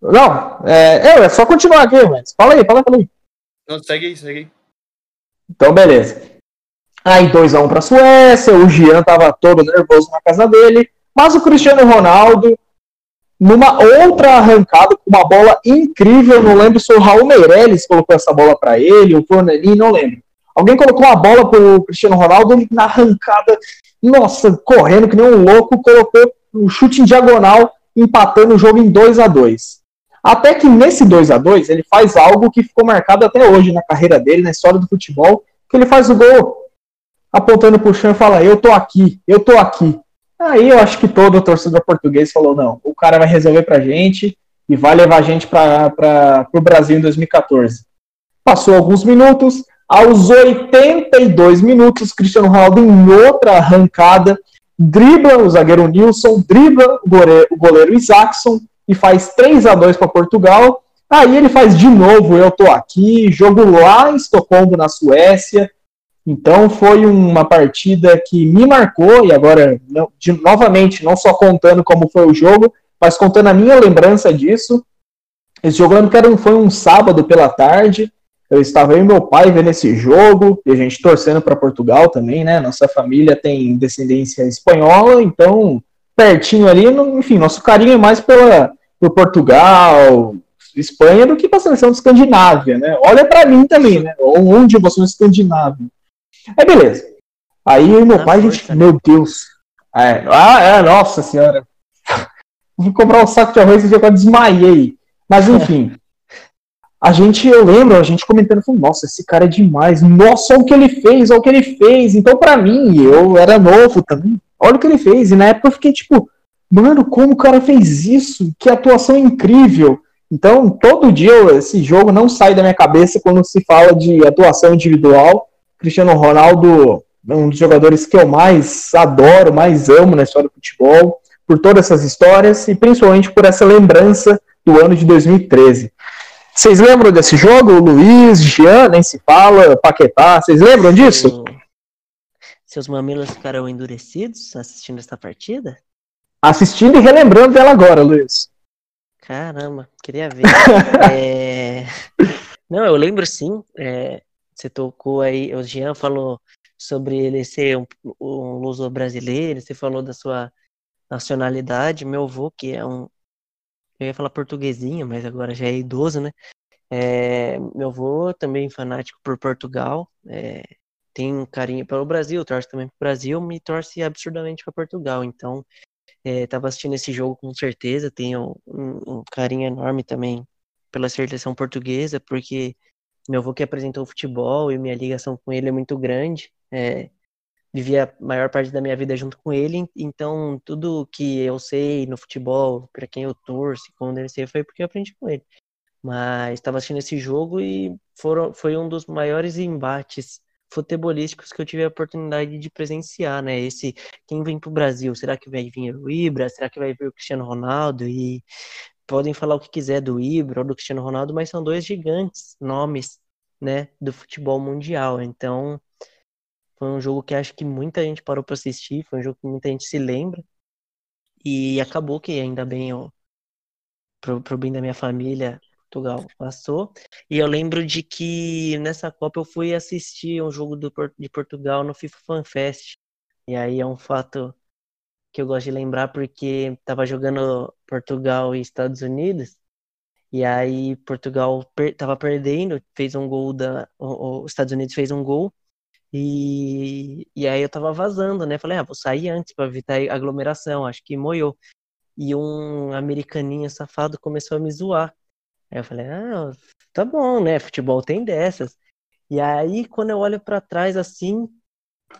não, é, é, é só continuar aqui, mas fala aí, fala, fala aí. Não, segue aí, segue aí. Então, beleza. Aí 2x1 para a Suécia, o Jean tava todo nervoso na casa dele, mas o Cristiano Ronaldo, numa outra arrancada, com uma bola incrível, não lembro se o Raul Meirelles colocou essa bola para ele, o Fornelli, não lembro. Alguém colocou uma bola pro Cristiano Ronaldo na arrancada, nossa, correndo que nem um louco, colocou um chute em diagonal, empatando o jogo em 2 a 2 Até que nesse 2 a 2 ele faz algo que ficou marcado até hoje na carreira dele, na história do futebol, que ele faz o gol apontando pro chão e fala: Eu tô aqui, eu tô aqui. Aí eu acho que todo o torcedor português falou: Não, o cara vai resolver pra gente e vai levar a gente para o Brasil em 2014. Passou alguns minutos, aos 82 minutos, Cristiano Ronaldo em outra arrancada, dribla o zagueiro Nilson, dribla o goleiro, o goleiro Isaacson e faz 3 a 2 para Portugal. Aí ele faz de novo, eu tô aqui, jogo lá em Estocolmo, na Suécia, então foi uma partida que me marcou, e agora, de, novamente, não só contando como foi o jogo, mas contando a minha lembrança disso. Esse jogo eu um, foi um sábado pela tarde. Eu estava e meu pai vendo esse jogo, e a gente torcendo para Portugal também, né? Nossa família tem descendência espanhola, então pertinho ali, enfim, nosso carinho é mais pela, por Portugal, Espanha do que para a seleção de Escandinávia, né? Olha para mim também, né? Onde eu vou ser Escandinávia. Aí beleza. Aí eu e meu pai, a gente, né? meu Deus. É, ah, é, nossa senhora. [LAUGHS] Vou comprar um saco de arroz e eu desmaiei. Mas [LAUGHS] enfim. a gente, eu lembro, a gente comentando, falou, nossa, esse cara é demais. Nossa, olha o que ele fez, olha o que ele fez. Então, para mim, eu era novo também. Olha o que ele fez. E na época eu fiquei tipo, mano, como o cara fez isso? Que atuação incrível. Então, todo dia esse jogo não sai da minha cabeça quando se fala de atuação individual. Cristiano Ronaldo é um dos jogadores que eu mais adoro, mais amo na história do futebol, por todas essas histórias e principalmente por essa lembrança do ano de 2013. Vocês lembram desse jogo? Luiz, Jean, nem se fala, Paquetá, vocês lembram disso? Seus mamilos ficaram endurecidos assistindo esta partida? Assistindo e relembrando dela agora, Luiz. Caramba, queria ver. [LAUGHS] é... Não, eu lembro sim. É... Você tocou aí, o Jean falou sobre ele ser um, um luso brasileiro, você falou da sua nacionalidade. Meu avô, que é um. Eu ia falar portuguesinho, mas agora já é idoso, né? É, meu avô também fanático por Portugal. É, tem um carinho pelo Brasil, torce também para o Brasil, me torce absurdamente para Portugal. Então, estava é, assistindo esse jogo com certeza. Tenho um, um carinho enorme também pela seleção portuguesa, porque meu avô que apresentou o futebol e minha ligação com ele é muito grande. É, vivi a maior parte da minha vida junto com ele, então tudo que eu sei no futebol, para quem eu torço, como deve ser, foi porque eu aprendi com ele. Mas estava assistindo esse jogo e foram, foi um dos maiores embates futebolísticos que eu tive a oportunidade de presenciar, né? Esse quem vem para o Brasil, será que vai vir o Ibra? Será que vai vir o Cristiano Ronaldo? E podem falar o que quiser do Ibra ou do Cristiano Ronaldo, mas são dois gigantes nomes, né, do futebol mundial. Então, foi um jogo que acho que muita gente parou para assistir, foi um jogo que muita gente se lembra. E acabou que ainda bem, ó, pro, pro bem da minha família, Portugal passou. E eu lembro de que nessa Copa eu fui assistir um jogo do, de Portugal no FIFA Fan Fest. E aí é um fato que eu gosto de lembrar porque tava jogando Portugal e Estados Unidos. E aí Portugal per tava perdendo, fez um gol da os Estados Unidos fez um gol. E, e aí eu tava vazando, né? Falei, ah, vou sair antes para evitar aglomeração, acho que moiou. E um americaninho safado começou a me zoar. Aí eu falei, ah, tá bom, né? Futebol tem dessas. E aí, quando eu olho para trás assim,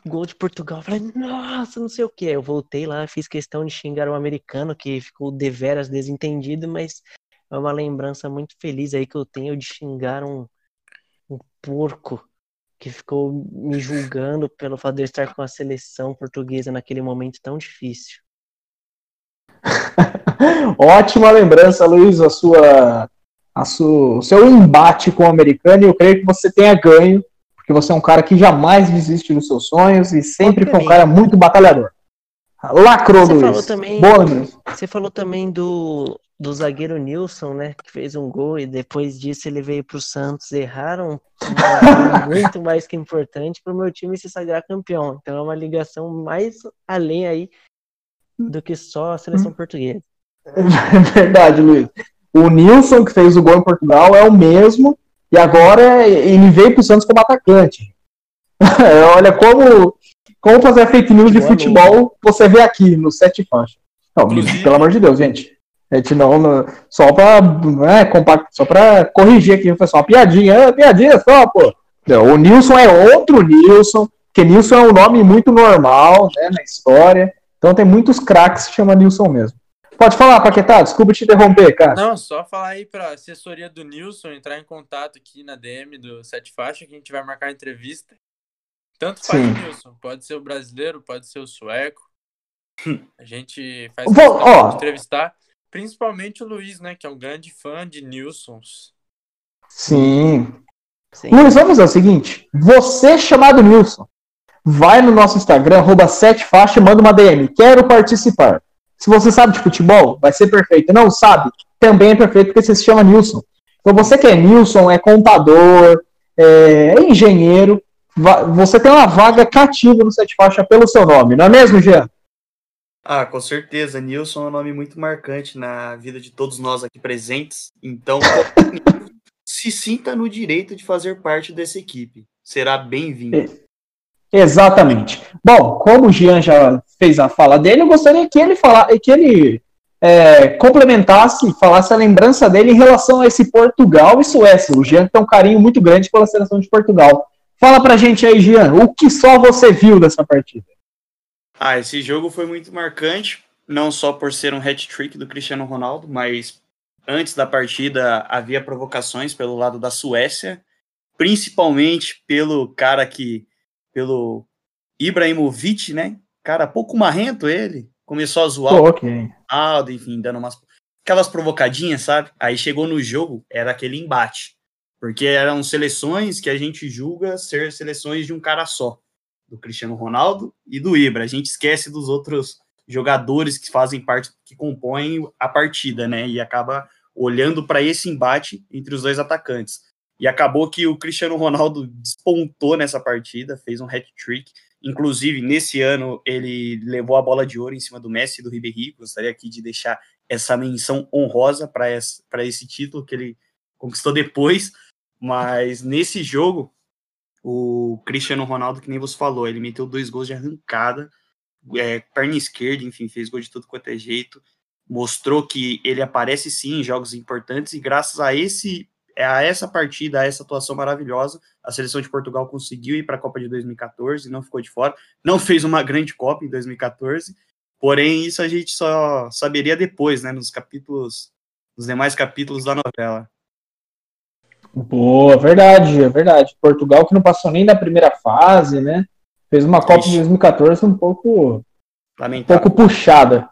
gol de Portugal. Eu falei, nossa, não sei o que. Eu voltei lá, fiz questão de xingar o um americano que ficou deveras desentendido, mas é uma lembrança muito feliz aí que eu tenho de xingar um, um porco que ficou me julgando pelo fato de eu estar com a seleção portuguesa naquele momento tão difícil. [LAUGHS] Ótima lembrança, Luiz, a sua, a sua, o seu embate com o americano, e eu creio que você tenha ganho porque você é um cara que jamais desiste dos seus sonhos e sempre foi um cara muito batalhador. Lacrou, Você Luiz. falou também- Boa, Luiz. Você falou também do, do zagueiro Nilson, né? Que fez um gol e depois disso ele veio pro Santos. Erraram [LAUGHS] muito mais que importante pro meu time se sagrar campeão. Então é uma ligação mais além aí do que só a seleção portuguesa. [LAUGHS] É verdade, Luiz. O Nilson, que fez o gol em Portugal, é o mesmo. E agora ele veio pro Santos como atacante. [LAUGHS] Olha como, como fazer fake news de futebol você vê aqui no Sete Faixa. Não, Inclusive- pelo amor de Deus, gente. A gente não, não- só pra, né, só pra corrigir aqui, só uma piadinha, ah, piadinha só, pô. Não, o Nilson é outro Nilson, porque Nilson é um nome muito normal, né, na história. Então tem muitos craques que se chama Nilson mesmo. Pode falar, Paquetá, desculpa te interromper, cara. Não, só falar aí pra assessoria do Nilson entrar em contato aqui na DM do Sete Faixa que a gente vai marcar a entrevista. Tanto faz Sim. Nilson, pode ser o brasileiro, pode ser o sueco. A gente faz Vou- ó. de entrevistar, principalmente o Luiz, né, que é um grande fã de Nilsons. Sim. Sim. Luiz, vamos fazer o seguinte. Você chamado Nilson, vai no nosso Instagram, arroba 7faixa e manda uma DM. Quero participar. Se você sabe de futebol, vai ser perfeito. Não sabe? Também é perfeito porque você se chama Nilson. Então você que é Nilson, é contador, é engenheiro, va- você tem uma vaga cativa no 7 faixa pelo seu nome, não é mesmo, Jean? Ah, com certeza. Nilson é um nome muito marcante na vida de todos nós aqui presentes. Então, [LAUGHS] se sinta no direito de fazer parte dessa equipe. Será bem-vindo. Exatamente. Bom, como o Jean já fez a fala dele, eu gostaria que ele fala, que ele é, complementasse, falasse a lembrança dele em relação a esse Portugal e Suécia. O Jean tem um carinho muito grande pela seleção de Portugal. Fala pra gente aí, Jean, o que só você viu dessa partida? Ah, esse jogo foi muito marcante, não só por ser um hat-trick do Cristiano Ronaldo, mas antes da partida havia provocações pelo lado da Suécia, principalmente pelo cara que, pelo Ibrahimovic, né? Cara, pouco marrento ele, começou a zoar o ok. Ronaldo, enfim, dando umas aquelas provocadinhas, sabe? Aí chegou no jogo, era aquele embate, porque eram seleções que a gente julga ser seleções de um cara só do Cristiano Ronaldo e do Ibra. A gente esquece dos outros jogadores que fazem parte, que compõem a partida, né? E acaba olhando para esse embate entre os dois atacantes. E acabou que o Cristiano Ronaldo despontou nessa partida, fez um hat-trick. Inclusive, nesse ano, ele levou a bola de ouro em cima do Messi e do Ribéry. Gostaria aqui de deixar essa menção honrosa para esse, esse título que ele conquistou depois. Mas nesse jogo, o Cristiano Ronaldo, que nem você falou, ele meteu dois gols de arrancada, é, perna esquerda, enfim, fez gol de tudo quanto é jeito, mostrou que ele aparece sim em jogos importantes e graças a esse a essa partida, a essa atuação maravilhosa, a seleção de Portugal conseguiu ir para a Copa de 2014, não ficou de fora, não fez uma grande Copa em 2014, porém isso a gente só saberia depois, né, nos capítulos, nos demais capítulos da novela. Boa, verdade, é verdade. Portugal que não passou nem da primeira fase, né? Fez uma Copa de Ixi. 2014 um pouco, um Lamentável. pouco puxada.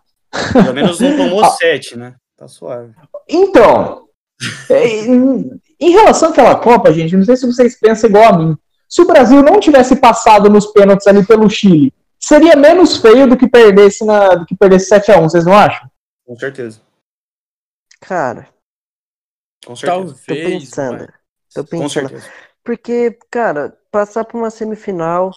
Pelo menos não tomou [LAUGHS] sete, né? Tá suave. Então, é, em, em relação àquela Copa, gente, não sei se vocês pensam igual a mim. Se o Brasil não tivesse passado nos pênaltis ali pelo Chile, seria menos feio do que perdesse na, do que perdesse 7 a 1 vocês não acham? Com certeza. Cara, Com certeza. tô Talvez. pensando. mas- Tô Com pensando. certeza. Porque, cara, passar por uma semifinal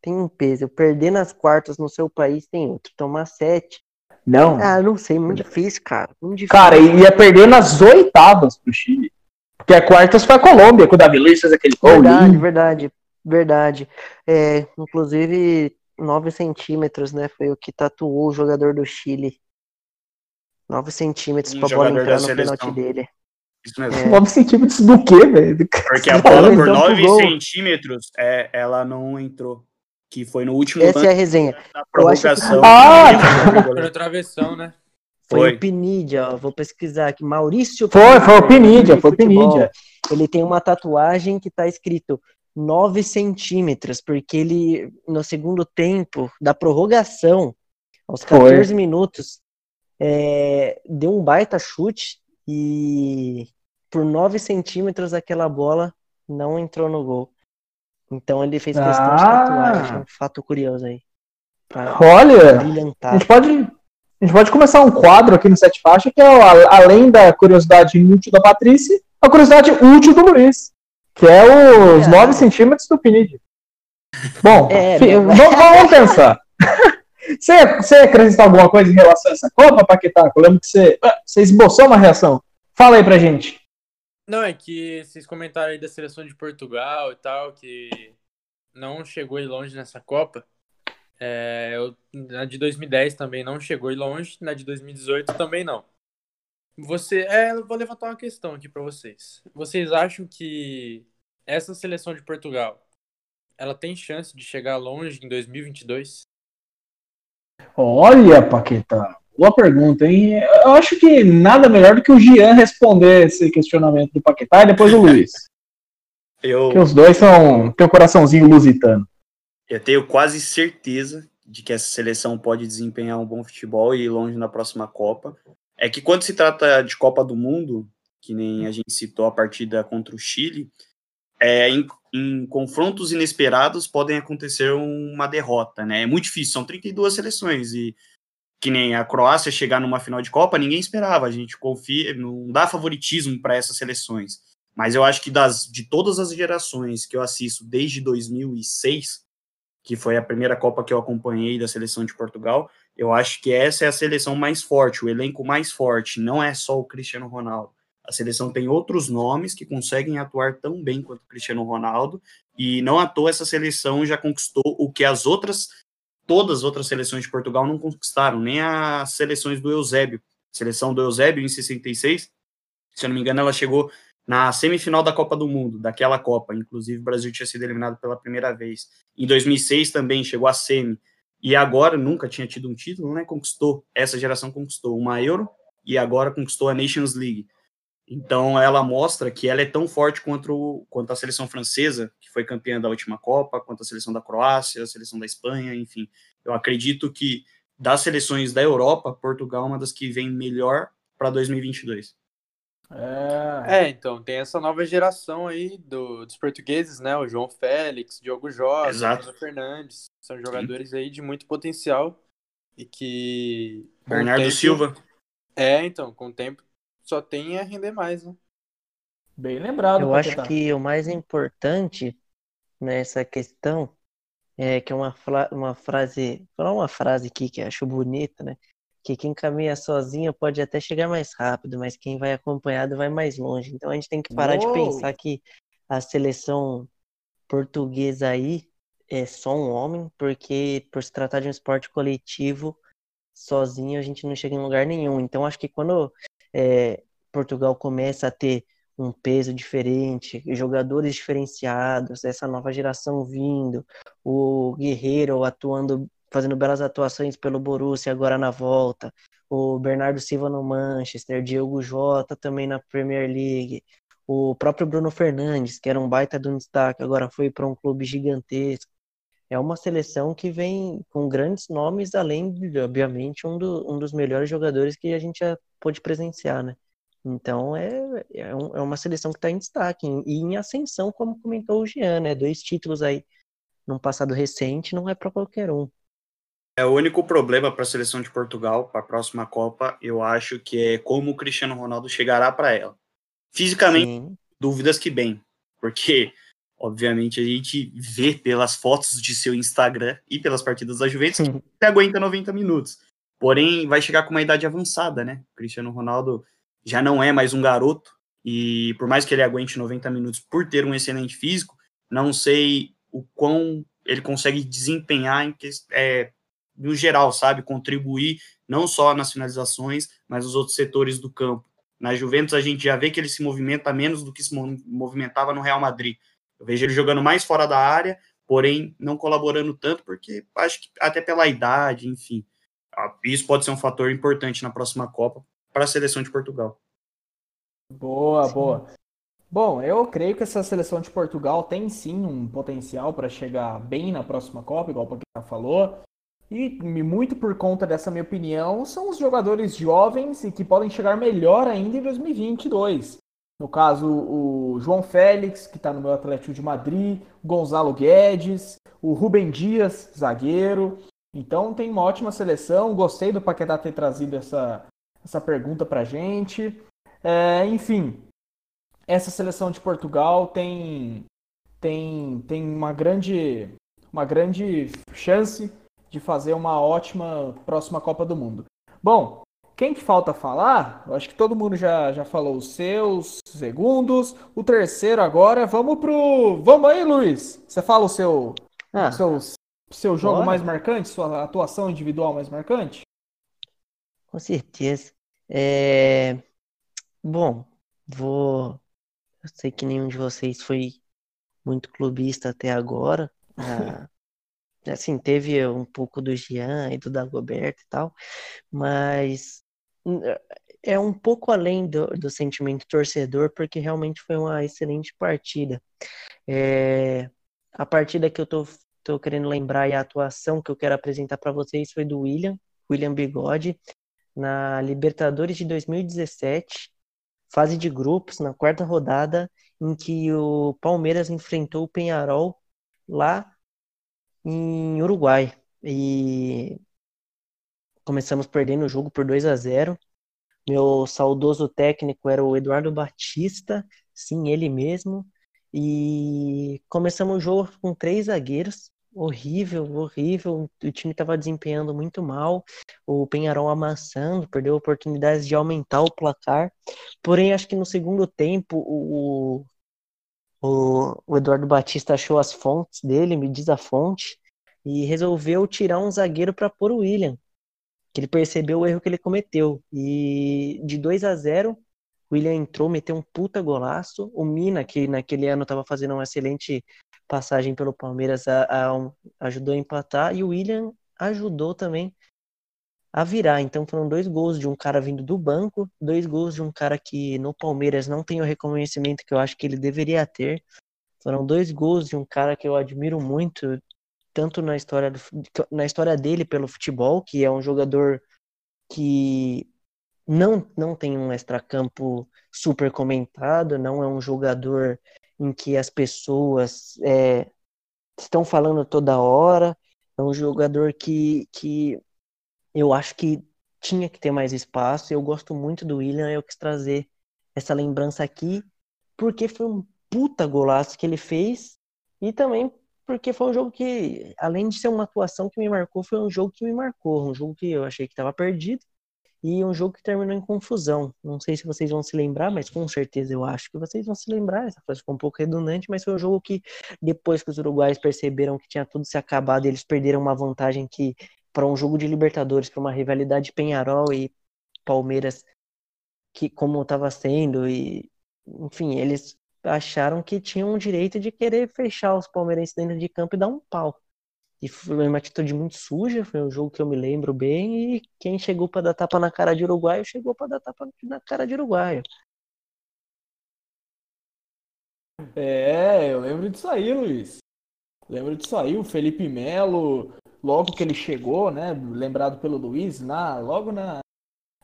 tem um peso. Perder nas quartas no seu país tem outro. Tomar sete. Não. Ah, não sei, muito difícil, cara. Muito difícil. Cara, ia perder nas oitavas pro Chile. Porque a quartas foi a Colômbia, com o Davi Luiz fez aquele gol Verdade, lindo. verdade, verdade. É, inclusive, 9 centímetros, né? Foi o que tatuou o jogador do Chile. 9 centímetros Um pra bola entrar no pênalti dele. Isso mesmo. É. 9 centímetros do quê, velho? Porque a Então, bola por então, 9 pro gol. centímetros, é, ela não entrou. Que foi no último Essa é a lance resenha. da eu acho que- prorrogação. Ah! Foi travessão, né? Foi, Foi. o Pinidia, ó. Vou pesquisar aqui. Maurício Foi, foi o Pinidia, Pinidia, foi o. Pinidia. Ele tem uma tatuagem que tá escrito 9 centímetros, porque ele, no segundo tempo da prorrogação, aos Foi. 14 minutos, é, deu um baita chute e por 9 centímetros aquela bola não entrou no gol. Então ele fez questão de Ah. tatuar, achei um fato curioso aí. Olha, a brilhantar. gente pode, a gente pode começar um quadro aqui no Sete Faixa que é, o- a- além da curiosidade inútil da Patrícia, a curiosidade útil do Luiz, que é os É. 9 centímetros do PNID. Bom, É, fi- né? vamos, pensar. [LAUGHS] Você, você acrescentar alguma coisa em relação a essa Copa, Paquetaco? Eu lembro que você, você esboçou uma reação. Fala aí pra gente. Não, é que vocês comentaram aí da seleção de Portugal e tal, que não chegou longe nessa Copa. É, eu- na de 2010 também não chegou longe, na de 2018 também não. Você, é, eu vou levantar uma questão aqui pra vocês. Vocês acham que essa seleção de Portugal, ela tem chance de chegar longe em 2022? Olha, Paqueta, boa pergunta, hein? Eu acho que nada melhor do que o Gian responder esse questionamento do Paquetá e depois o Luiz. [LAUGHS] Eu, Porque os dois são. tem o coraçãozinho lusitano. eu tenho quase certeza de que essa seleção pode desempenhar um bom futebol e ir longe na próxima Copa. É que quando se trata de Copa do Mundo, que nem a gente citou a partida contra o Chile, é, em, em confrontos inesperados podem acontecer uma derrota, né? É muito difícil, são 32 seleções e que nem a Croácia chegar numa final de Copa, ninguém esperava, a gente confia, não dá favoritismo para essas seleções. Mas eu acho que das de todas as gerações que eu assisto desde 2006, que foi a primeira Copa que eu acompanhei da seleção de Portugal, eu acho que essa é a seleção mais forte, o elenco mais forte, não é só o Cristiano Ronaldo. A seleção tem outros nomes que conseguem atuar tão bem quanto o Cristiano Ronaldo, e não à toa essa seleção já conquistou o que as outras, todas as outras seleções de Portugal não conquistaram, nem as seleções do Eusébio. A seleção do Eusébio em 66, se eu não me engano, ela chegou na semifinal da Copa do Mundo, daquela Copa. Inclusive, o Brasil tinha sido eliminado pela primeira vez. Em 2006 também chegou a semi. E agora nunca tinha tido um título, né? Conquistou. Essa geração conquistou uma Euro e agora conquistou a Nations League. Então ela mostra que ela é tão forte quanto, o- quanto a seleção francesa, que foi campeã da última Copa, quanto a seleção da Croácia, a seleção da Espanha, enfim. Eu acredito que das seleções da Europa, Portugal é uma das que vem melhor para 2022. É. É, então, tem essa nova geração aí do, dos portugueses, né? O João Félix, Diogo. Bruno Fernandes. São jogadores aí de muito potencial e que. Bernardo tempo- Silva. É, então, com o tempo só tem a render mais, né? Bem lembrado, Eu acho que o mais importante nessa questão é que é uma, uma frase, vou falar uma frase aqui que eu acho bonita, né? Que quem caminha sozinho pode até chegar mais rápido, mas quem vai acompanhado vai mais longe. Então a gente tem que parar de Uou! pensar que a seleção portuguesa aí é só um homem, porque por se tratar de um esporte coletivo, sozinho a gente não chega em lugar nenhum. Então acho que quando é, Portugal começa a ter um peso diferente, jogadores diferenciados, essa nova geração vindo, o Guerreiro atuando, fazendo belas atuações pelo Borussia agora na volta, o Bernardo Silva no Manchester, Diogo Jota também na Premier League, o próprio Bruno Fernandes, que era um baita de um destaque, agora foi para um clube gigantesco. É uma seleção que vem com grandes nomes, além de, obviamente, um, do- um dos melhores jogadores que a gente já pôde presenciar, né? Então é, é, um- é uma seleção que está em destaque em- e em ascensão, como comentou o Jean, né? Dois títulos aí num passado recente não é para qualquer um. É o único problema para a seleção de Portugal, para a próxima Copa, eu acho que é como o Cristiano Ronaldo chegará para ela. Fisicamente, Sim, dúvidas que bem, porque obviamente a gente vê pelas fotos de seu Instagram e pelas partidas da Juventus que ele aguenta 90 minutos. Porém, vai chegar com uma idade avançada, né? O Cristiano Ronaldo já não é mais um garoto e por mais que ele aguente 90 minutos por ter um excelente físico, não sei o quão ele consegue desempenhar em que, é, no geral, sabe, contribuir não só nas finalizações, mas nos outros setores do campo. Na Juventus a gente já vê que ele se movimenta menos do que se mo- movimentava no Real Madrid. Eu vejo ele jogando mais fora da área, porém não colaborando tanto, porque acho que até pela idade, enfim. Isso pode ser um fator importante na próxima Copa para a seleção de Portugal. Boa, Sim. boa. Bom, eu creio que essa seleção de Portugal tem sim um potencial para chegar bem na próxima Copa, igual o Paquetá falou. E muito por conta dessa minha opinião, são os jogadores jovens e que podem chegar melhor ainda em 2022. No caso, o João Félix, que está no meu Atlético de Madrid, o Gonzalo Guedes, o Rubem Dias, zagueiro. Então tem uma ótima seleção. Gostei do Paquetá ter trazido essa, essa pergunta pra gente. É, enfim, essa seleção de Portugal tem, tem, tem uma, grande, uma grande chance de fazer uma ótima próxima Copa do Mundo. Bom, quem que falta falar? Eu acho que todo mundo já, já falou os seus segundos. O terceiro agora, vamos pro. Vamos aí, Luiz. Você fala o seu, ah, seu, seu jogo bora. mais marcante, sua atuação individual mais marcante? Com certeza. É... Bom, vou. Eu sei que nenhum de vocês foi muito clubista até agora. Ah, [LAUGHS] assim, teve um pouco do Jean e do Dagoberto e tal, mas é um pouco além do, do sentimento torcedor, porque realmente foi uma excelente partida. É, a partida que eu tô, tô querendo lembrar e a atuação que eu quero apresentar para vocês foi do William, William Bigode, na Libertadores de 2017, fase de grupos, na quarta rodada, em que o Palmeiras enfrentou o Penharol lá em Uruguai. E começamos perdendo o jogo por 2 a 0. Meu saudoso técnico era o Eduardo Batista, sim, ele mesmo. E começamos o jogo com três zagueiros. Horrível, horrível. O time estava desempenhando muito mal. O Penharol amassando, perdeu oportunidades de aumentar o placar. Porém, acho que no segundo tempo, o, o, o Eduardo Batista achou as fontes dele, me diz a fonte, e resolveu tirar um zagueiro para pôr o William que ele percebeu o erro que ele cometeu. E de 2 a 0 o William entrou, meteu um puta golaço. O Mina, que naquele ano estava fazendo uma excelente passagem pelo Palmeiras, a, a, ajudou a empatar. E o William ajudou também a virar. Então foram dois gols de um cara vindo do banco, dois gols de um cara que no Palmeiras não tem o reconhecimento que eu acho que ele deveria ter. Foram dois gols de um cara que eu admiro muito, tanto na história, do, na história dele pelo futebol, que é um jogador que não, não tem um extracampo super comentado, não é um jogador em que as pessoas é, estão falando toda hora, é um jogador que, que eu acho que tinha que ter mais espaço. Eu gosto muito do William, eu quis trazer essa lembrança aqui, porque foi um puta golaço que ele fez e também porque foi um jogo que, além de ser uma atuação que me marcou, foi um jogo que me marcou, um jogo que eu achei que estava perdido e um jogo que terminou em confusão. Não sei se vocês vão se lembrar, mas com certeza eu acho que vocês vão se lembrar. Essa frase ficou um pouco redundante, mas foi um jogo que, depois que os uruguaios perceberam que tinha tudo se acabado, eles perderam uma vantagem que, para um jogo de Libertadores, para uma rivalidade Penharol e Palmeiras, que como estava sendo, e enfim, eles acharam que tinham o direito de querer fechar os palmeirenses dentro de campo e dar um pau. E foi uma atitude muito suja, foi um jogo que eu me lembro bem, e quem chegou para dar tapa na cara de uruguaio, chegou para dar tapa na cara de uruguaio. É, eu lembro disso aí, Luiz. Lembro disso aí, o Felipe Melo, logo que ele chegou, né, lembrado pelo Luiz, na, logo na,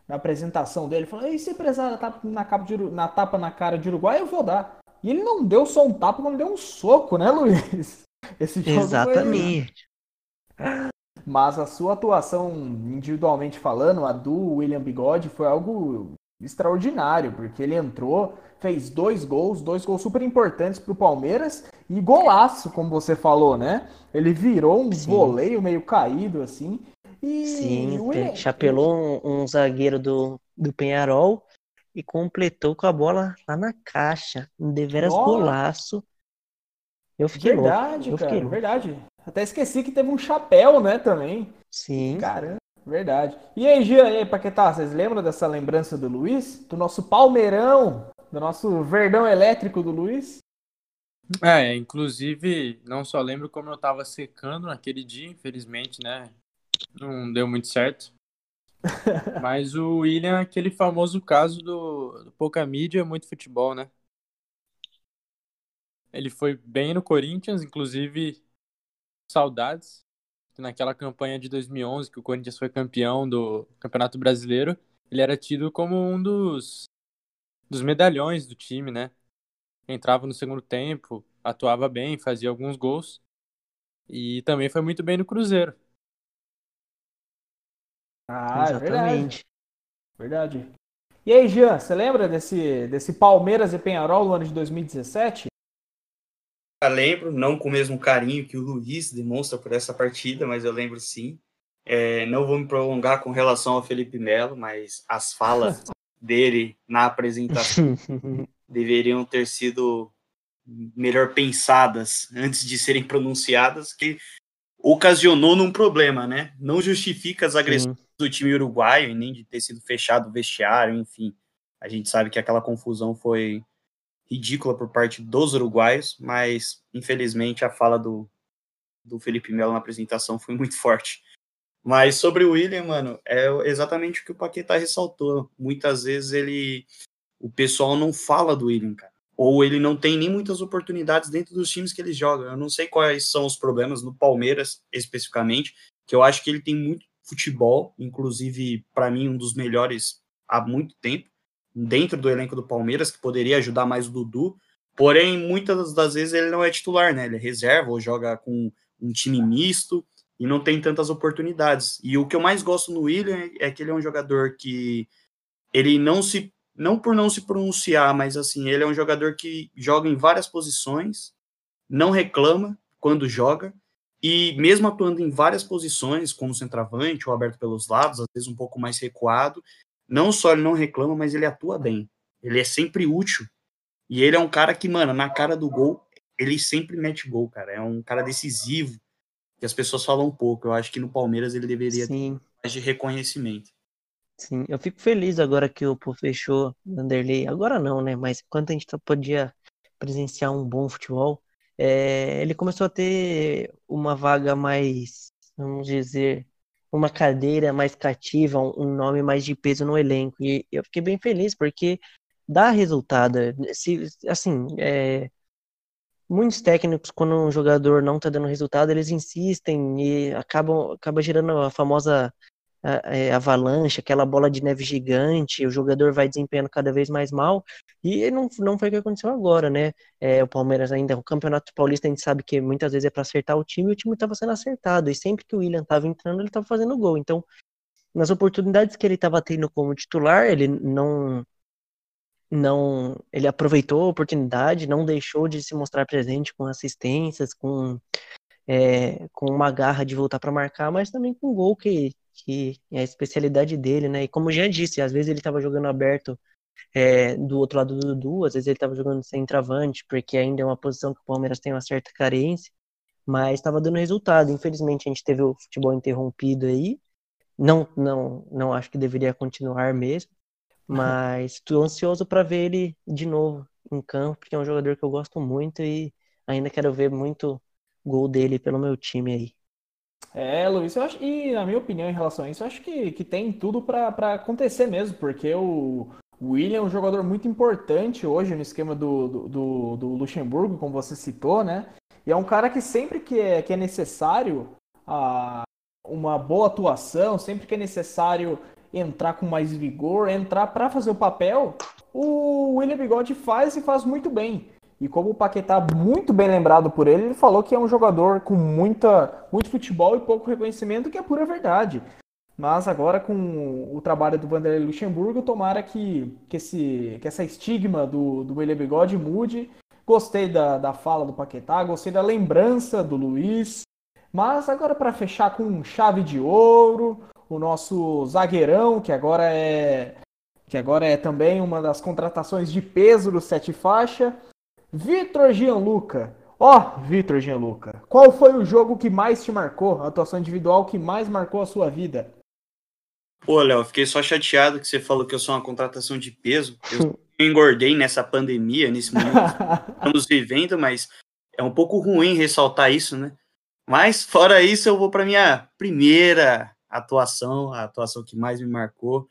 na apresentação dele, falou, e se empresário na, na tapa na cara de Uruguai, eu vou dar. E ele não deu só um tapa, como deu um soco, né, Luiz? [LAUGHS] Esse jogo Exatamente. Foi... Mas a sua atuação, individualmente falando, a do William Bigode, foi algo extraordinário, porque ele entrou, fez dois gols, dois gols super importantes para o Palmeiras e golaço, como você falou, né? Ele virou um Sim. voleio meio caído, assim. E Sim, William... chapelou um, um zagueiro do, do Penharol e completou com a bola lá na caixa. Um deveras Nossa. golaço. Eu fiquei verdade, louco. Eu cara, verdade. Até esqueci que teve um chapéu, né, também. Sim. Caramba, verdade. E aí, Gia, e aí, Paquetá, vocês lembram dessa lembrança do Luiz? Do nosso palmeirão, do nosso verdão elétrico do Luiz? É, inclusive, não só lembro como eu tava secando naquele dia, infelizmente, né? Não deu muito certo. [LAUGHS] Mas o William é aquele famoso caso do, do pouca mídia, muito futebol, né? Ele foi bem no Corinthians, inclusive saudades. Naquela campanha de 2011 que o Corinthians foi campeão do Campeonato Brasileiro, ele era tido como um dos, dos medalhões do time, né? Entrava no segundo tempo, atuava bem, fazia alguns gols e também foi muito bem no Cruzeiro. Ah, Exatamente. é verdade. Verdade. E aí, Jean, você lembra desse, desse Palmeiras e Penharol no ano de 2017? Eu lembro, não com o mesmo carinho que o Luiz demonstra por essa partida, mas eu lembro sim. É, não vou me prolongar com relação ao Felipe Melo, mas as falas [LAUGHS] dele na apresentação [LAUGHS] deveriam ter sido melhor pensadas antes de serem pronunciadas, que ocasionou num problema, né? Não justifica as agressões Sim. Do time uruguaio e nem de ter sido fechado o vestiário, enfim. A gente sabe que aquela confusão foi ridícula por parte dos uruguaios, mas infelizmente a fala do, do Felipe Melo na apresentação foi muito forte. Mas sobre o William, mano, é exatamente o que o Paquetá ressaltou. Muitas vezes ele. O pessoal não fala do William, cara. Ou ele não tem nem muitas oportunidades dentro dos times que ele joga. Eu não sei quais são os problemas no Palmeiras, especificamente, que eu acho que ele tem muito futebol, inclusive, para mim, um dos melhores há muito tempo, dentro do elenco do Palmeiras, que poderia ajudar mais o Dudu. Porém, muitas das vezes ele não é titular, né? Ele é reserva ou joga com um time misto e não tem tantas oportunidades. E o que eu mais gosto no William é que ele é um jogador que ele não se não por não se pronunciar, mas assim, ele é um jogador que joga em várias posições, não reclama quando joga e mesmo atuando em várias posições, como centroavante ou aberto pelos lados, às vezes um pouco mais recuado, não só ele não reclama, mas ele atua bem. Ele é sempre útil. E ele é um cara que, mano, na cara do gol, ele sempre mete gol, cara. É um cara decisivo que as pessoas falam um pouco. Eu acho que no Palmeiras ele deveria Sim. ter mais de reconhecimento. Sim, eu fico feliz agora que o Pô fechou Vanderlei. Agora não, né? Mas enquanto a gente podia presenciar um bom futebol, é, ele começou a ter uma vaga mais, vamos dizer, uma cadeira mais cativa, um nome mais de peso no elenco. E eu fiquei bem feliz porque dá resultado. Se, assim, é, muitos técnicos, quando um jogador não está dando resultado, eles insistem e acabam acaba gerando a famosa é, avalanche, aquela bola de neve gigante, o jogador vai desempenhando cada vez mais mal, e não, não foi o que aconteceu agora, né? É, o Palmeiras ainda, o Campeonato Paulista, a gente sabe que muitas vezes é para acertar o time, e o time estava sendo acertado, e sempre que o William estava entrando, ele estava fazendo gol. Então, nas oportunidades que ele estava tendo como titular, ele não não ele aproveitou a oportunidade, não deixou de se mostrar presente com assistências, com é, com uma garra de voltar para marcar, mas também com um gol que, que é a especialidade dele, né? E como já disse, às vezes ele estava jogando aberto é, do outro lado do Dudu, às vezes ele estava jogando sem travante, porque ainda é uma posição que o Palmeiras tem uma certa carência, mas estava dando resultado. Infelizmente a gente teve o futebol interrompido aí. Não, não, não acho que deveria continuar mesmo. Mas estou ansioso para ver ele de novo em campo, porque é um jogador que eu gosto muito e ainda quero ver muito gol dele pelo meu time aí. É, Luiz, eu acho, e na minha opinião em relação a isso, eu acho que, que tem tudo para acontecer mesmo, porque o, William é um jogador muito importante hoje no esquema do, do, do, do Luxemburgo, como você citou, né? E é um cara que sempre que é, que é necessário a, uma boa atuação, sempre que é necessário entrar com mais vigor, entrar para fazer o papel, o William Bigode faz e faz muito bem. E como o Paquetá, muito bem lembrado por ele, ele falou que é um jogador com muita, muito futebol e pouco reconhecimento, que é pura verdade. Mas agora com o trabalho do Vanderlei Luxemburgo, tomara que, que, esse, que essa estigma do, do William Bigode mude. Gostei da, da fala do Paquetá, gostei da lembrança do Luiz. Mas agora para fechar com chave de ouro, o nosso zagueirão, que agora é que agora é também uma das contratações de peso do Sete Faixa, Vitor Gianluca. Ó, oh, Vitor Gianluca, qual foi o jogo que mais te marcou, a atuação individual que mais marcou a sua vida? Pô, Léo, fiquei só chateado que você falou que eu sou uma contratação de peso. Eu [LAUGHS] engordei nessa pandemia, nesse momento que [LAUGHS] estamos vivendo, mas é um pouco ruim ressaltar isso, né? Mas fora isso, eu vou para minha primeira atuação, a atuação que mais me marcou.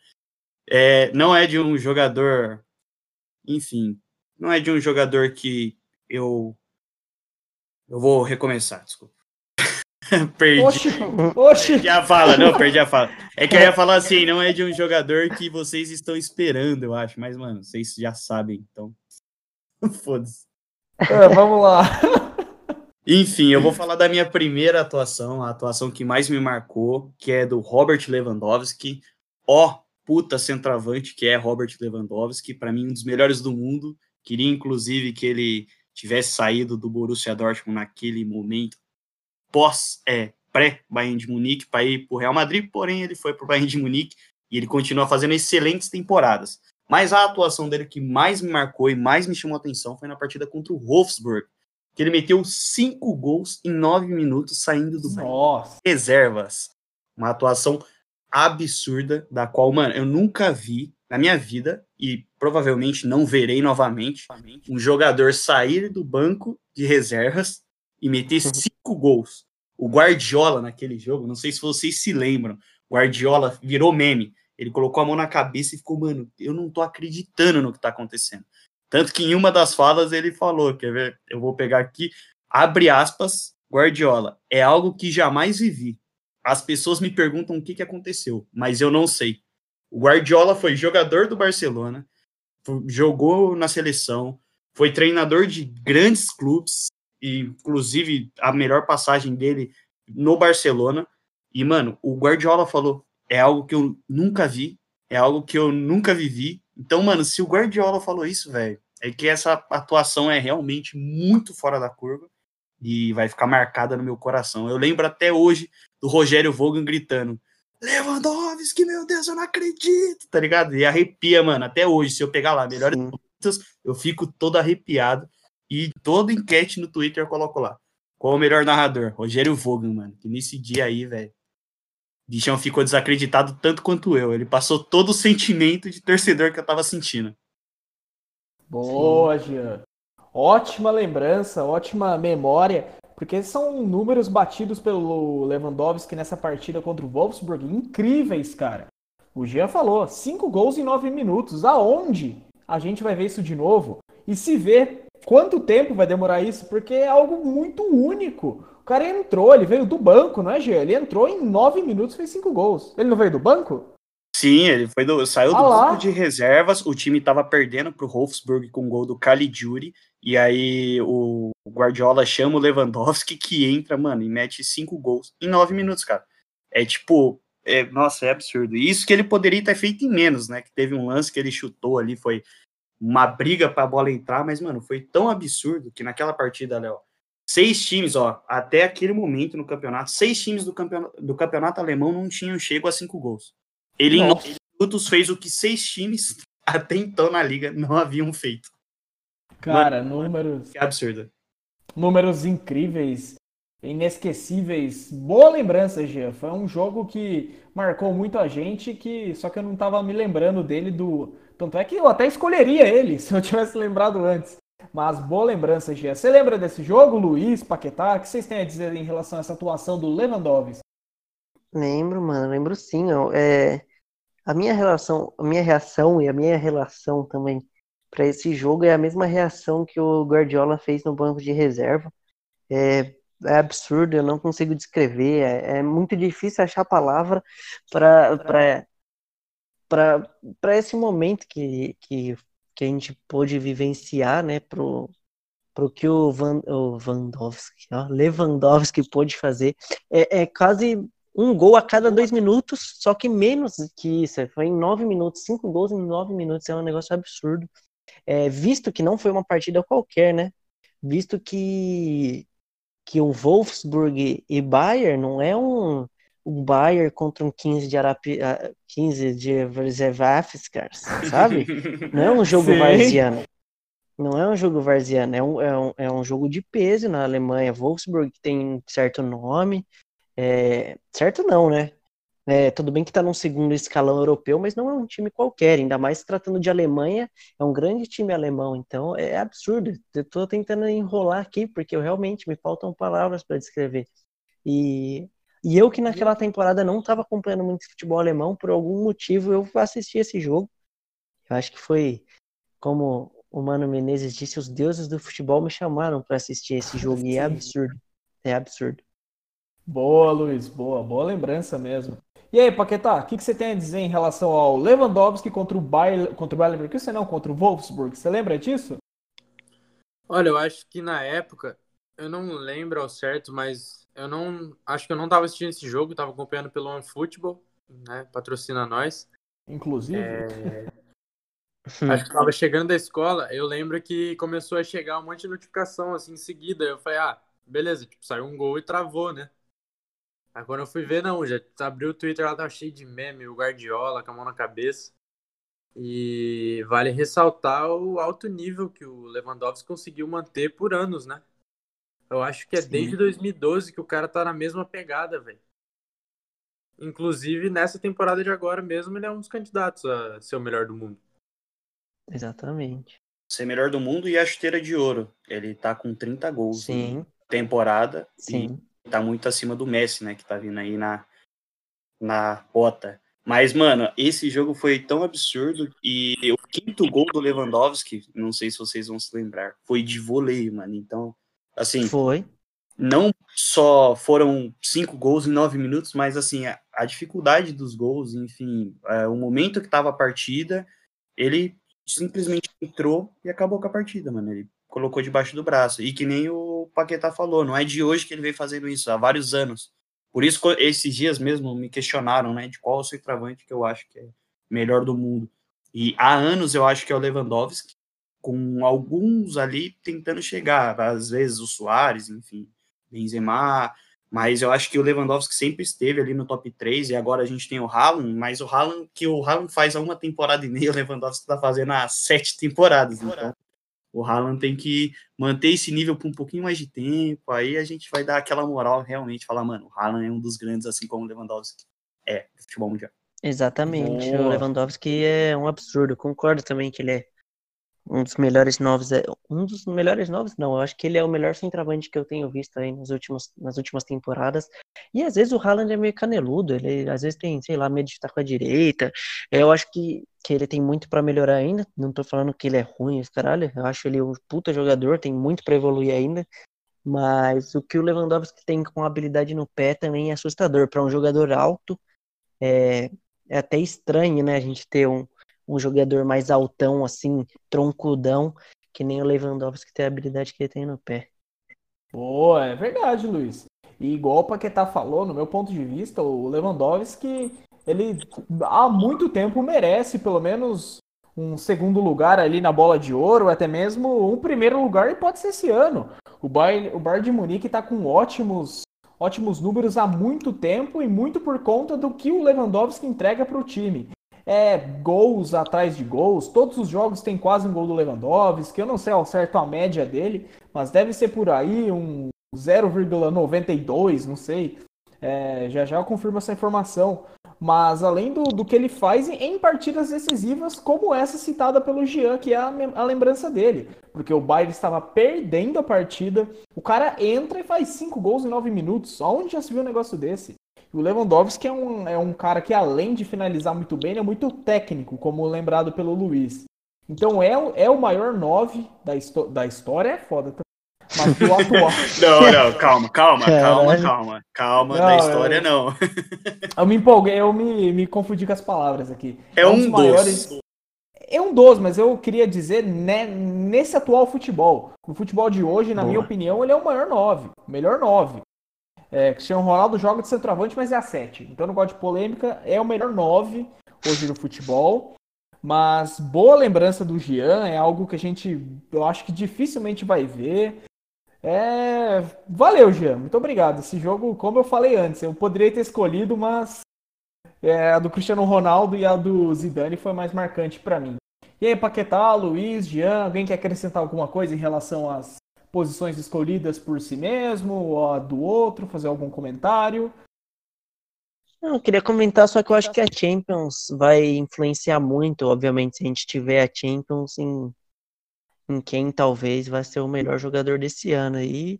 É, não é de um jogador, enfim, não é de um jogador que eu. Eu vou recomeçar, desculpa. [LAUGHS] perdi. Oxi, oxi. Perdi a fala, não, perdi a fala. É que eu ia falar assim, não é de um jogador que vocês estão esperando, eu acho. Mas, mano, vocês já sabem, então. [LAUGHS] Foda-se. É, vamos lá. [LAUGHS] Enfim, eu vou falar da minha primeira atuação, a atuação que mais me marcou, que é do Robert Lewandowski. Ó, puta centroavante que é Robert Lewandowski, para mim um dos melhores do mundo. Queria inclusive que ele tivesse saído do Borussia Dortmund naquele momento pós é, pré Bayern de Munique para ir para o Real Madrid, porém ele foi para o Bayern de Munique e ele continua fazendo excelentes temporadas. Mas a atuação dele que mais me marcou e mais me chamou a atenção foi na partida contra o Wolfsburg, que ele meteu cinco gols em nove minutos saindo do Nossa. reservas. Uma atuação absurda, da qual, mano, eu nunca vi na minha vida e provavelmente não verei novamente um jogador sair do banco de reservas e meter cinco gols. O Guardiola naquele jogo, não sei se vocês se lembram, Guardiola virou meme. Ele colocou a mão na cabeça e ficou, mano, eu não tô acreditando no que tá acontecendo. Tanto que em uma das falas ele falou, quer ver? Eu vou pegar aqui, abre aspas, Guardiola, é algo que jamais vivi. As pessoas me perguntam o que, que aconteceu, mas eu não sei. O Guardiola foi jogador do Barcelona, jogou na seleção, foi treinador de grandes clubes, e inclusive a melhor passagem dele no Barcelona. E, mano, o Guardiola falou: é algo que eu nunca vi, é algo que eu nunca vivi, então, mano, se o Guardiola falou isso, velho, é que essa atuação é realmente muito fora da curva e vai ficar marcada no meu coração. Eu lembro até hoje do Rogério Vogan gritando: Lewandowski, meu Deus, eu não acredito, tá ligado? E arrepia, mano, até hoje. Se eu pegar lá, melhores momentos, eu fico todo arrepiado. E toda enquete no Twitter eu coloco lá. Qual o melhor narrador? Rogério Vogan, mano. Que nesse dia aí, velho, bichão ficou desacreditado tanto quanto eu. Ele passou todo o sentimento de torcedor que eu tava sentindo. Boa, Jean. Ótima lembrança, ótima memória, porque são números batidos pelo Lewandowski nessa partida contra o Wolfsburg incríveis, cara. O Jean falou, cinco gols em nove minutos. Aonde a gente vai ver isso de novo? E se ver quanto tempo vai demorar isso? Porque é algo muito único. O cara entrou, ele veio do banco, não é, Gê? Ele entrou em nove minutos e fez cinco gols. Ele não veio do banco? Sim, ele foi do, saiu ah do banco de reservas. O time estava perdendo para o Wolfsburg com o gol do Caligiuri. E aí o Guardiola chama o Lewandowski que entra, mano, e mete cinco gols em nove minutos, cara. É tipo, é, nossa, é absurdo. E isso que ele poderia ter feito em menos, né? Que teve um lance que ele chutou ali, foi uma briga para a bola entrar, mas, mano, foi tão absurdo que naquela partida, Léo, Seis times, ó, até aquele momento no campeonato, seis times do campeonato, do campeonato alemão não tinham chego a cinco gols. Ele Nossa. em minutos fez o que seis times [LAUGHS] até então na liga não haviam feito. Cara, Mano, números. Que absurdo. Números incríveis, inesquecíveis. Boa lembrança, Gia. Foi um jogo que marcou muito a gente, que só que eu não tava me lembrando dele do. Tanto é que eu até escolheria ele [LAUGHS] se eu tivesse lembrado antes. Mas boa lembrança, Gia. Você lembra desse jogo, Luiz, Paquetá? O que vocês têm a dizer em relação a essa atuação do Lewandowski? Lembro, mano, lembro sim. É, a minha relação, a minha reação e a minha relação também para esse jogo é a mesma reação que o Guardiola fez no banco de reserva. É, é absurdo, eu não consigo descrever. É, é muito difícil achar palavra para para esse momento que, que que a gente pôde vivenciar, né, pro, pro que o, Van, o Vandowski, ó, Lewandowski pôde fazer. É, é quase um gol a cada dois minutos, só que menos que isso. Foi em nove minutos, cinco gols em nove minutos, é um negócio absurdo. É, visto que não foi uma partida qualquer, né? Visto que, que o Wolfsburg e Bayern não é um, o Bayern contra um 15 de Arapi, 15 ah, de Verzevafskars, sabe? [LAUGHS] Não é um jogo Sim. varziano. Não é um jogo varziano, é um, é, um, é um jogo de peso na Alemanha. Wolfsburg tem certo nome. É, certo não, né? É, tudo bem que está num segundo escalão europeu, mas não é um time qualquer, ainda mais tratando de Alemanha, é um grande time alemão, então é absurdo. Eu estou tentando enrolar aqui, porque eu, realmente me faltam palavras para descrever. E e eu que naquela temporada não estava acompanhando muito futebol alemão, por algum motivo eu assisti esse jogo. Eu acho que foi, como o Mano Menezes disse, os deuses do futebol me chamaram para assistir esse jogo e é absurdo. É absurdo. Boa, Luiz, boa, boa lembrança mesmo. E aí, Paquetá, o que, que, você tem a dizer em relação ao Lewandowski contra o Bayern, contra o Bayern você não, contra o Wolfsburg? Você lembra disso? Olha, eu acho que na época eu não lembro ao certo, mas eu não. Acho que eu não tava assistindo esse jogo, tava acompanhando pelo OneFootball, né? Patrocina nós. Inclusive. É... [LAUGHS] Acho que tava chegando da escola, eu lembro que começou a chegar um monte de notificação assim em seguida. Eu falei, ah, beleza, tipo, saiu um gol e travou, né? Aí quando eu fui ver, não, já abriu o Twitter lá, tava cheio de meme, o Guardiola com a mão na cabeça. E vale ressaltar o alto nível que o Lewandowski conseguiu manter por anos, né? Eu acho que é Sim. desde 2012 que o cara tá na mesma pegada, velho. Inclusive, nessa temporada de agora mesmo, ele é um dos candidatos a ser o melhor do mundo. Exatamente. Ser melhor do mundo e a chuteira de ouro. Ele tá com 30 gols Sim. temporada. Sim. Tá muito acima do Messi, né? Que tá vindo aí na, na bota. Mas, mano, esse jogo foi tão absurdo. E o quinto gol do Lewandowski, não sei se vocês vão se lembrar, foi de voleio, mano. Então, assim. Foi. Não só foram cinco gols em nove minutos, mas, assim, a, a dificuldade dos gols, enfim, é, o momento que tava a partida, ele simplesmente entrou e acabou com a partida, mano. Ele colocou debaixo do braço. E que nem o Paquetá falou, não é de hoje que ele vem fazendo isso, há vários anos. Por isso, esses dias mesmo me questionaram, né, de qual o centroavante que eu acho que é melhor do mundo. E há anos eu acho que é o Lewandowski, com alguns ali tentando chegar, às vezes o Soares, enfim, Benzema, mas eu acho que o Lewandowski sempre esteve ali no top 3 e agora a gente tem o Haaland, mas o Haaland que o Haaland faz há uma temporada e meia, o Lewandowski está fazendo há sete temporadas, então o Haaland tem que manter esse nível por um pouquinho mais de tempo, aí a gente vai dar aquela moral realmente, falar, mano, o Haaland é um dos grandes, assim como o Lewandowski é do futebol mundial. Exatamente, Boa. o Lewandowski é um absurdo, concordo também que ele é um dos melhores novos, é, um dos melhores novos, não, eu acho que ele é o melhor centroavante que eu tenho visto aí nas últimas, nas últimas temporadas, e às vezes o Haaland é meio caneludo, ele às vezes tem, sei lá, medo de estar com a direita, eu acho que, que ele tem muito para melhorar ainda, não tô falando que ele é ruim, esse caralho, eu acho ele um puta jogador, tem muito para evoluir ainda, mas o que o Lewandowski tem com habilidade no pé também é assustador, para um jogador alto, é, é até estranho, né, a gente ter um um jogador mais altão, assim, troncudão, que nem o Lewandowski tem a habilidade que ele tem no pé. Boa, é verdade, Luiz. E igual o Paquetá falou, no meu ponto de vista, o Lewandowski, ele há muito tempo merece pelo menos um segundo lugar ali na bola de ouro, até mesmo um primeiro lugar, e pode ser esse ano. O Bayern, o Bayern de Munique está com ótimos, ótimos números há muito tempo e muito por conta do que o Lewandowski entrega para o time é, gols atrás de gols. Todos os jogos tem quase um gol do Lewandowski. Eu não sei ao certo a média dele, mas deve ser por aí um 0,92, não sei. É, já já confirmo essa informação. Mas além do, do que ele faz em partidas decisivas, como essa citada pelo Jean, que é a, a lembrança dele. Porque o Bayern estava perdendo a partida, o cara entra e faz cinco gols em nove minutos. Onde já se viu um negócio desse? O Lewandowski é um, é um cara que, além de finalizar muito bem, é muito técnico, como lembrado pelo Luiz. Então é, é o maior 9 da, da história, é foda. Tá? Mas do atual. [LAUGHS] não, não, calma, calma, calma, calma. Calma, não, da história é... não. [LAUGHS] eu me empolguei, eu me, me confundi com as palavras aqui. É, é um, um dos maiores. É um dos, mas eu queria dizer né, nesse atual futebol. No futebol de hoje, na Boa. minha opinião, ele é o maior 9. Melhor 9. É, Cristiano Ronaldo joga de centroavante, mas é a 7. Então não gosto de polêmica. É o melhor 9 hoje no futebol. Mas boa lembrança do Jean, é algo que a gente, eu acho que dificilmente vai ver. É... Valeu, Jean, muito obrigado. Esse jogo, como eu falei antes, eu poderia ter escolhido, mas é, a do Cristiano Ronaldo e a do Zidane foi mais marcante para mim. E aí, Paquetá, Luiz, Jean, alguém quer acrescentar alguma coisa em relação às posições escolhidas por si mesmo ou a do outro, fazer algum comentário? Não, eu queria comentar, só que eu acho que a Champions vai influenciar muito, obviamente, se a gente tiver a Champions em, em quem talvez vai ser o melhor jogador desse ano. E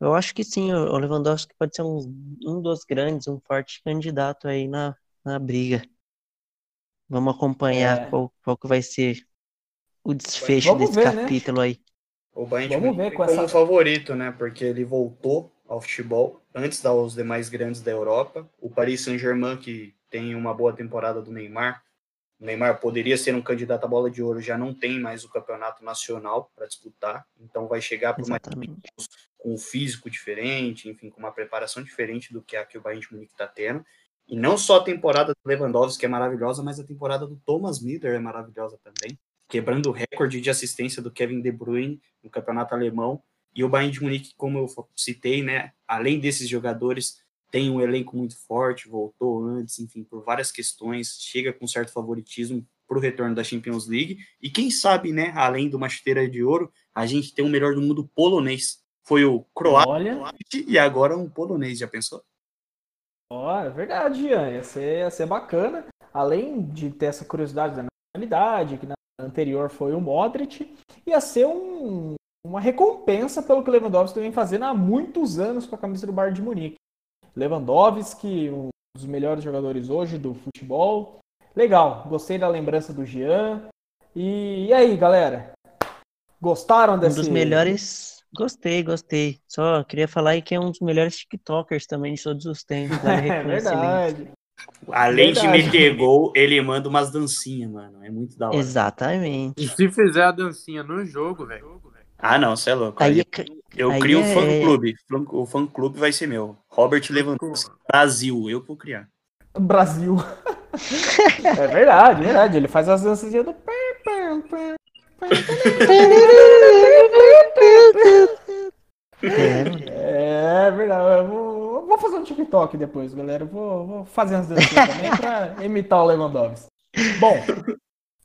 eu acho que sim, o Lewandowski pode ser um, um dos grandes, um forte candidato aí na, na briga. Vamos acompanhar é. qual, qual que vai ser o desfecho Vamos desse ver, né? capítulo né? aí. O Bayern Vamos ver com como essa... favorito, né? Porque ele voltou ao futebol antes dos demais grandes da Europa. O Paris Saint-Germain, que tem uma boa temporada do Neymar, o Neymar poderia ser um candidato à bola de ouro, já não tem mais o campeonato nacional para disputar, então vai chegar para uma com o físico diferente, enfim, com uma preparação diferente do que a que o Bayern de Munique está tendo. E não só a temporada do Lewandowski é maravilhosa, mas a temporada do Thomas Müller é maravilhosa também, quebrando o recorde de assistência do Kevin De Bruyne no campeonato alemão. E o Bayern de Munique, como eu citei, né, além desses jogadores, tem um elenco muito forte, voltou antes, enfim, por várias questões, chega com certo favoritismo para o retorno da Champions League. E quem sabe, né, além do uma chuteira de ouro, a gente tem o melhor do mundo polonês. Foi o croata Olha. e agora um polonês, já pensou? Ó, é verdade, Ian. Ia ser, ia ser bacana. Além de ter essa curiosidade da nacionalidade, que na anterior foi o Modric, ia ser um- uma recompensa pelo que o Lewandowski vem fazendo há muitos anos com a camisa do Bayern de Munique. Lewandowski, um dos melhores jogadores hoje do futebol. Legal, gostei da lembrança do Jean. E, e aí, galera? Gostaram Um desse... dos melhores. Gostei, gostei. Só queria falar aí que é um dos melhores TikTokers também de todos os tempos. [LAUGHS] Vale É reconhecimento. verdade. Além de Verdade. meter gol, ele manda umas dancinhas, mano. É muito da hora. Exatamente. E se fizer a dancinha no jogo, velho. Ah, não, você é louco. Aí, é eu aí crio um é- fã-clube. O fã-clube vai ser meu. Robert Lewandowski, Brasil. Eu vou criar. Brasil. [LAUGHS] é verdade, verdade. Ele faz as danças do. [LAUGHS] é, É verdade. Vou, fazer um TikTok depois, galera. Eu vou, vou fazer umas dancinhas também [LAUGHS] pra imitar o Lewandowski. Bom,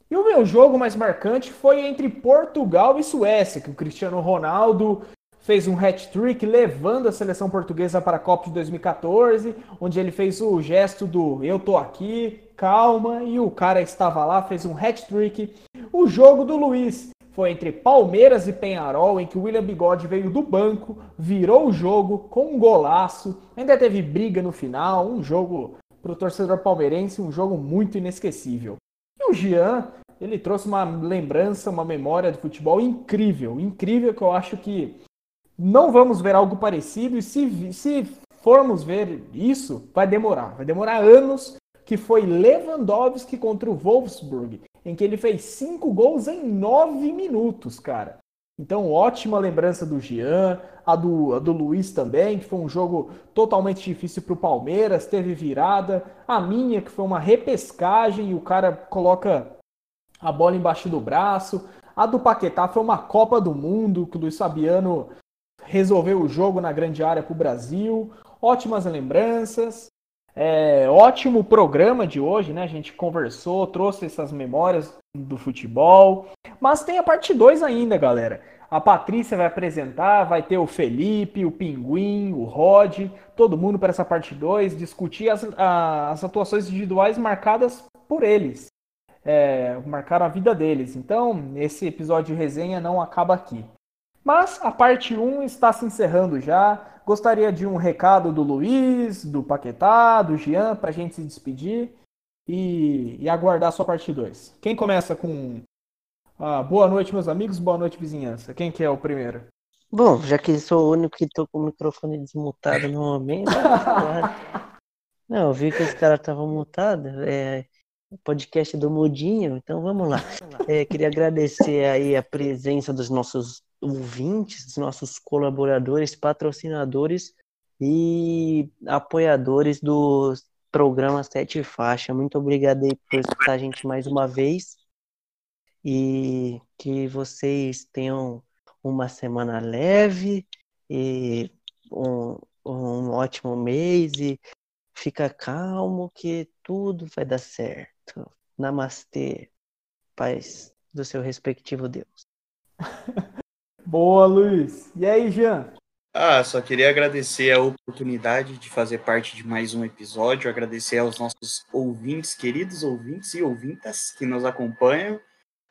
e o meu jogo mais marcante foi entre Portugal e Suécia, que o Cristiano Ronaldo fez um hat-trick levando a seleção portuguesa para a Copa de 2014, onde ele fez o gesto do eu tô aqui, calma, e o cara estava lá, fez um hat-trick. O jogo do Luiz foi entre Palmeiras e Penharol, em que o William Bigode veio do banco, virou o jogo com um golaço, ainda teve briga no final, um jogo para o torcedor palmeirense, um jogo muito inesquecível. E o Jean, ele trouxe uma lembrança, uma memória de futebol incrível, incrível que eu acho que não vamos ver algo parecido e se, se formos ver isso, vai demorar, vai demorar anos, que foi Lewandowski contra o Wolfsburg, em que ele fez cinco gols em nove minutos, cara. Então, ótima lembrança do Jean, a do, a do Luiz também, que foi um jogo totalmente difícil para o Palmeiras, teve virada. A minha, que foi uma repescagem e o cara coloca a bola embaixo do braço. A do Paquetá foi uma Copa do Mundo, que o Luiz Fabiano resolveu o jogo na grande área para o Brasil. Ótimas lembranças. É, ótimo programa de hoje, né? A gente conversou, trouxe essas memórias do futebol. Mas tem a parte 2 ainda, galera. A Patrícia vai apresentar, vai ter o Felipe, o Pinguim, o Rod, todo mundo para essa parte 2, discutir as, a- as atuações individuais marcadas por eles. É, marcaram a vida deles. Então, esse episódio de resenha não acaba aqui. Mas a parte 1 está se encerrando já. Gostaria de um recado do Luiz, do Paquetá, do Jean, para a gente se despedir e, e aguardar a sua parte 2. Quem começa com ah, boa noite, meus amigos, boa noite, vizinhança? Quem que é o primeiro? Bom, já que sou o único que tô com o microfone desmutado no momento, falar. [LAUGHS] Não, eu vi que os caras estavam mutados, é o podcast do Mudinho, então vamos lá. É, queria agradecer aí a presença dos nossos ouvintes, nossos colaboradores, patrocinadores e apoiadores do programa Sete Faixa. Muito obrigado aí por escutar a gente mais uma vez e que vocês tenham uma semana leve e um, um ótimo mês e fica calmo que tudo vai dar certo. Namastê, paz do seu respectivo Deus. [LAUGHS] Boa, Luiz. E aí, Jean? Ah, só queria agradecer a oportunidade de fazer parte de mais um episódio, agradecer aos nossos ouvintes, queridos ouvintes e ouvintas que nos acompanham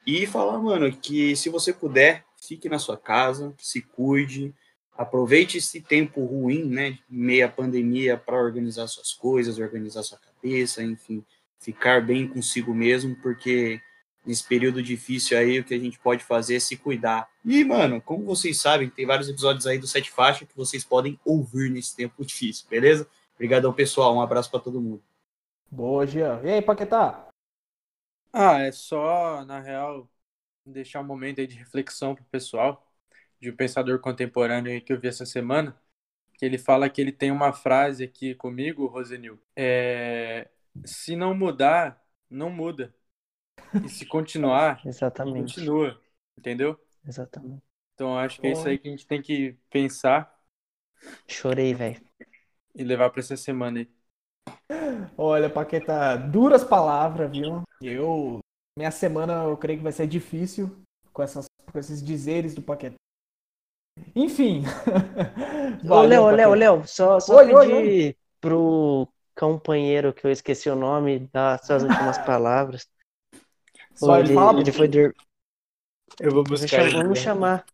e falar, mano, que se você puder, fique na sua casa, se cuide, aproveite esse tempo ruim, né, meia pandemia para organizar suas coisas, organizar sua cabeça, enfim, ficar bem consigo mesmo, porque nesse período difícil aí, o que a gente pode fazer é se cuidar. E, mano, como vocês sabem, tem vários episódios aí do Sete Faixa que vocês podem ouvir nesse tempo [LAUGHS] difícil, beleza? Obrigadão, pessoal. Um abraço para todo mundo. Boa, Jean. E aí, Paquetá? Ah, é só, na real, deixar um momento aí de reflexão pro pessoal. de um pensador contemporâneo aí que eu vi essa semana, que ele fala que ele tem uma frase aqui comigo, Rosenil. É, se não mudar, não muda. E se continuar, [LAUGHS] Exatamente. continua. Entendeu? Exatamente. Então acho que é isso aí que a gente tem que pensar Chorei, velho. e levar para essa semana aí. Olha, Paqueta, duras palavras, viu? Eu. Minha semana eu creio que vai ser difícil com, essas, com esses dizeres do Paqueta. Enfim. [LAUGHS] Ô, Léo. Léo, Léo, só, só Oi, oi, pedir pro companheiro que eu esqueci o nome dar suas últimas palavras. Só ele ele, fala, ele foi dur... Eu vou Vamos, buscar cham- ele. vamos chamar.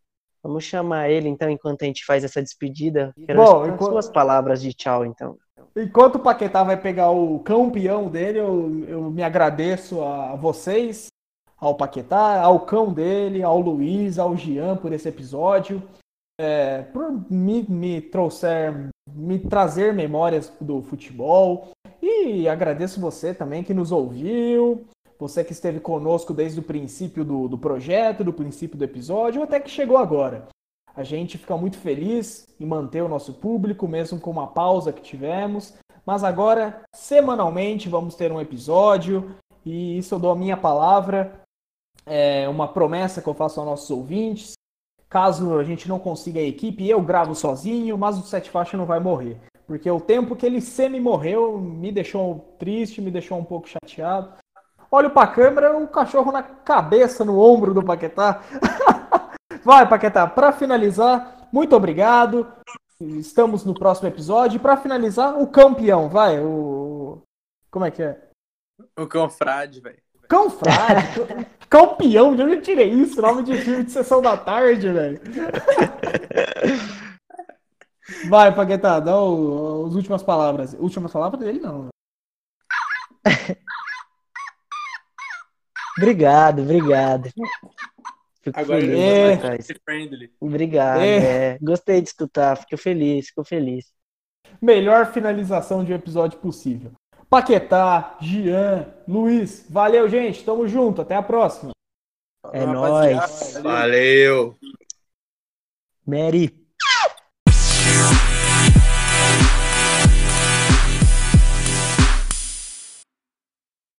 Vamos chamar ele então enquanto a gente faz essa despedida. Quero Bom, enquanto- suas palavras de tchau, então. Enquanto o Paquetá vai pegar o campeão dele, eu, eu me agradeço a vocês, ao Paquetá, ao cão dele, ao Luiz, ao Jean por esse episódio, é, por me, me trouxer, me trazer memórias do futebol. E agradeço você também que nos ouviu, você que esteve conosco desde o princípio do, do projeto, do princípio do episódio, até que chegou agora. A gente fica muito feliz em manter o nosso público, mesmo com uma pausa que tivemos. Mas agora, semanalmente, vamos ter um episódio. E isso eu dou a minha palavra. É uma promessa que eu faço aos nossos ouvintes. Caso a gente não consiga a equipe, eu gravo sozinho, mas o Sete Faixa não vai morrer. Porque o tempo que ele semi-morreu me deixou triste, me deixou um pouco chateado. Olho pra câmera, o cachorro na cabeça, no ombro do Paquetá. [LAUGHS] Vai, Paquetá, para finalizar, muito obrigado. Estamos no próximo episódio. Para finalizar, o campeão, vai. O. Como é que é? O confrade, velho. Cão frade. [LAUGHS] campeão, de onde eu tirei isso? Nome de filme de sessão da tarde, velho. [LAUGHS] Vai, Paquetá, dá o- as últimas palavras. Últimas palavras dele, não. Obrigado, obrigado. Fico Agora feliz, É. Obrigado. É. é. Gostei de escutar, fico feliz, fico feliz. Melhor finalização de um episódio possível. Paquetá, Gian, Luiz. Valeu, gente. Tamo junto. Até a próxima. É Rapaziada, nóis. valeu. Valeu! Mary.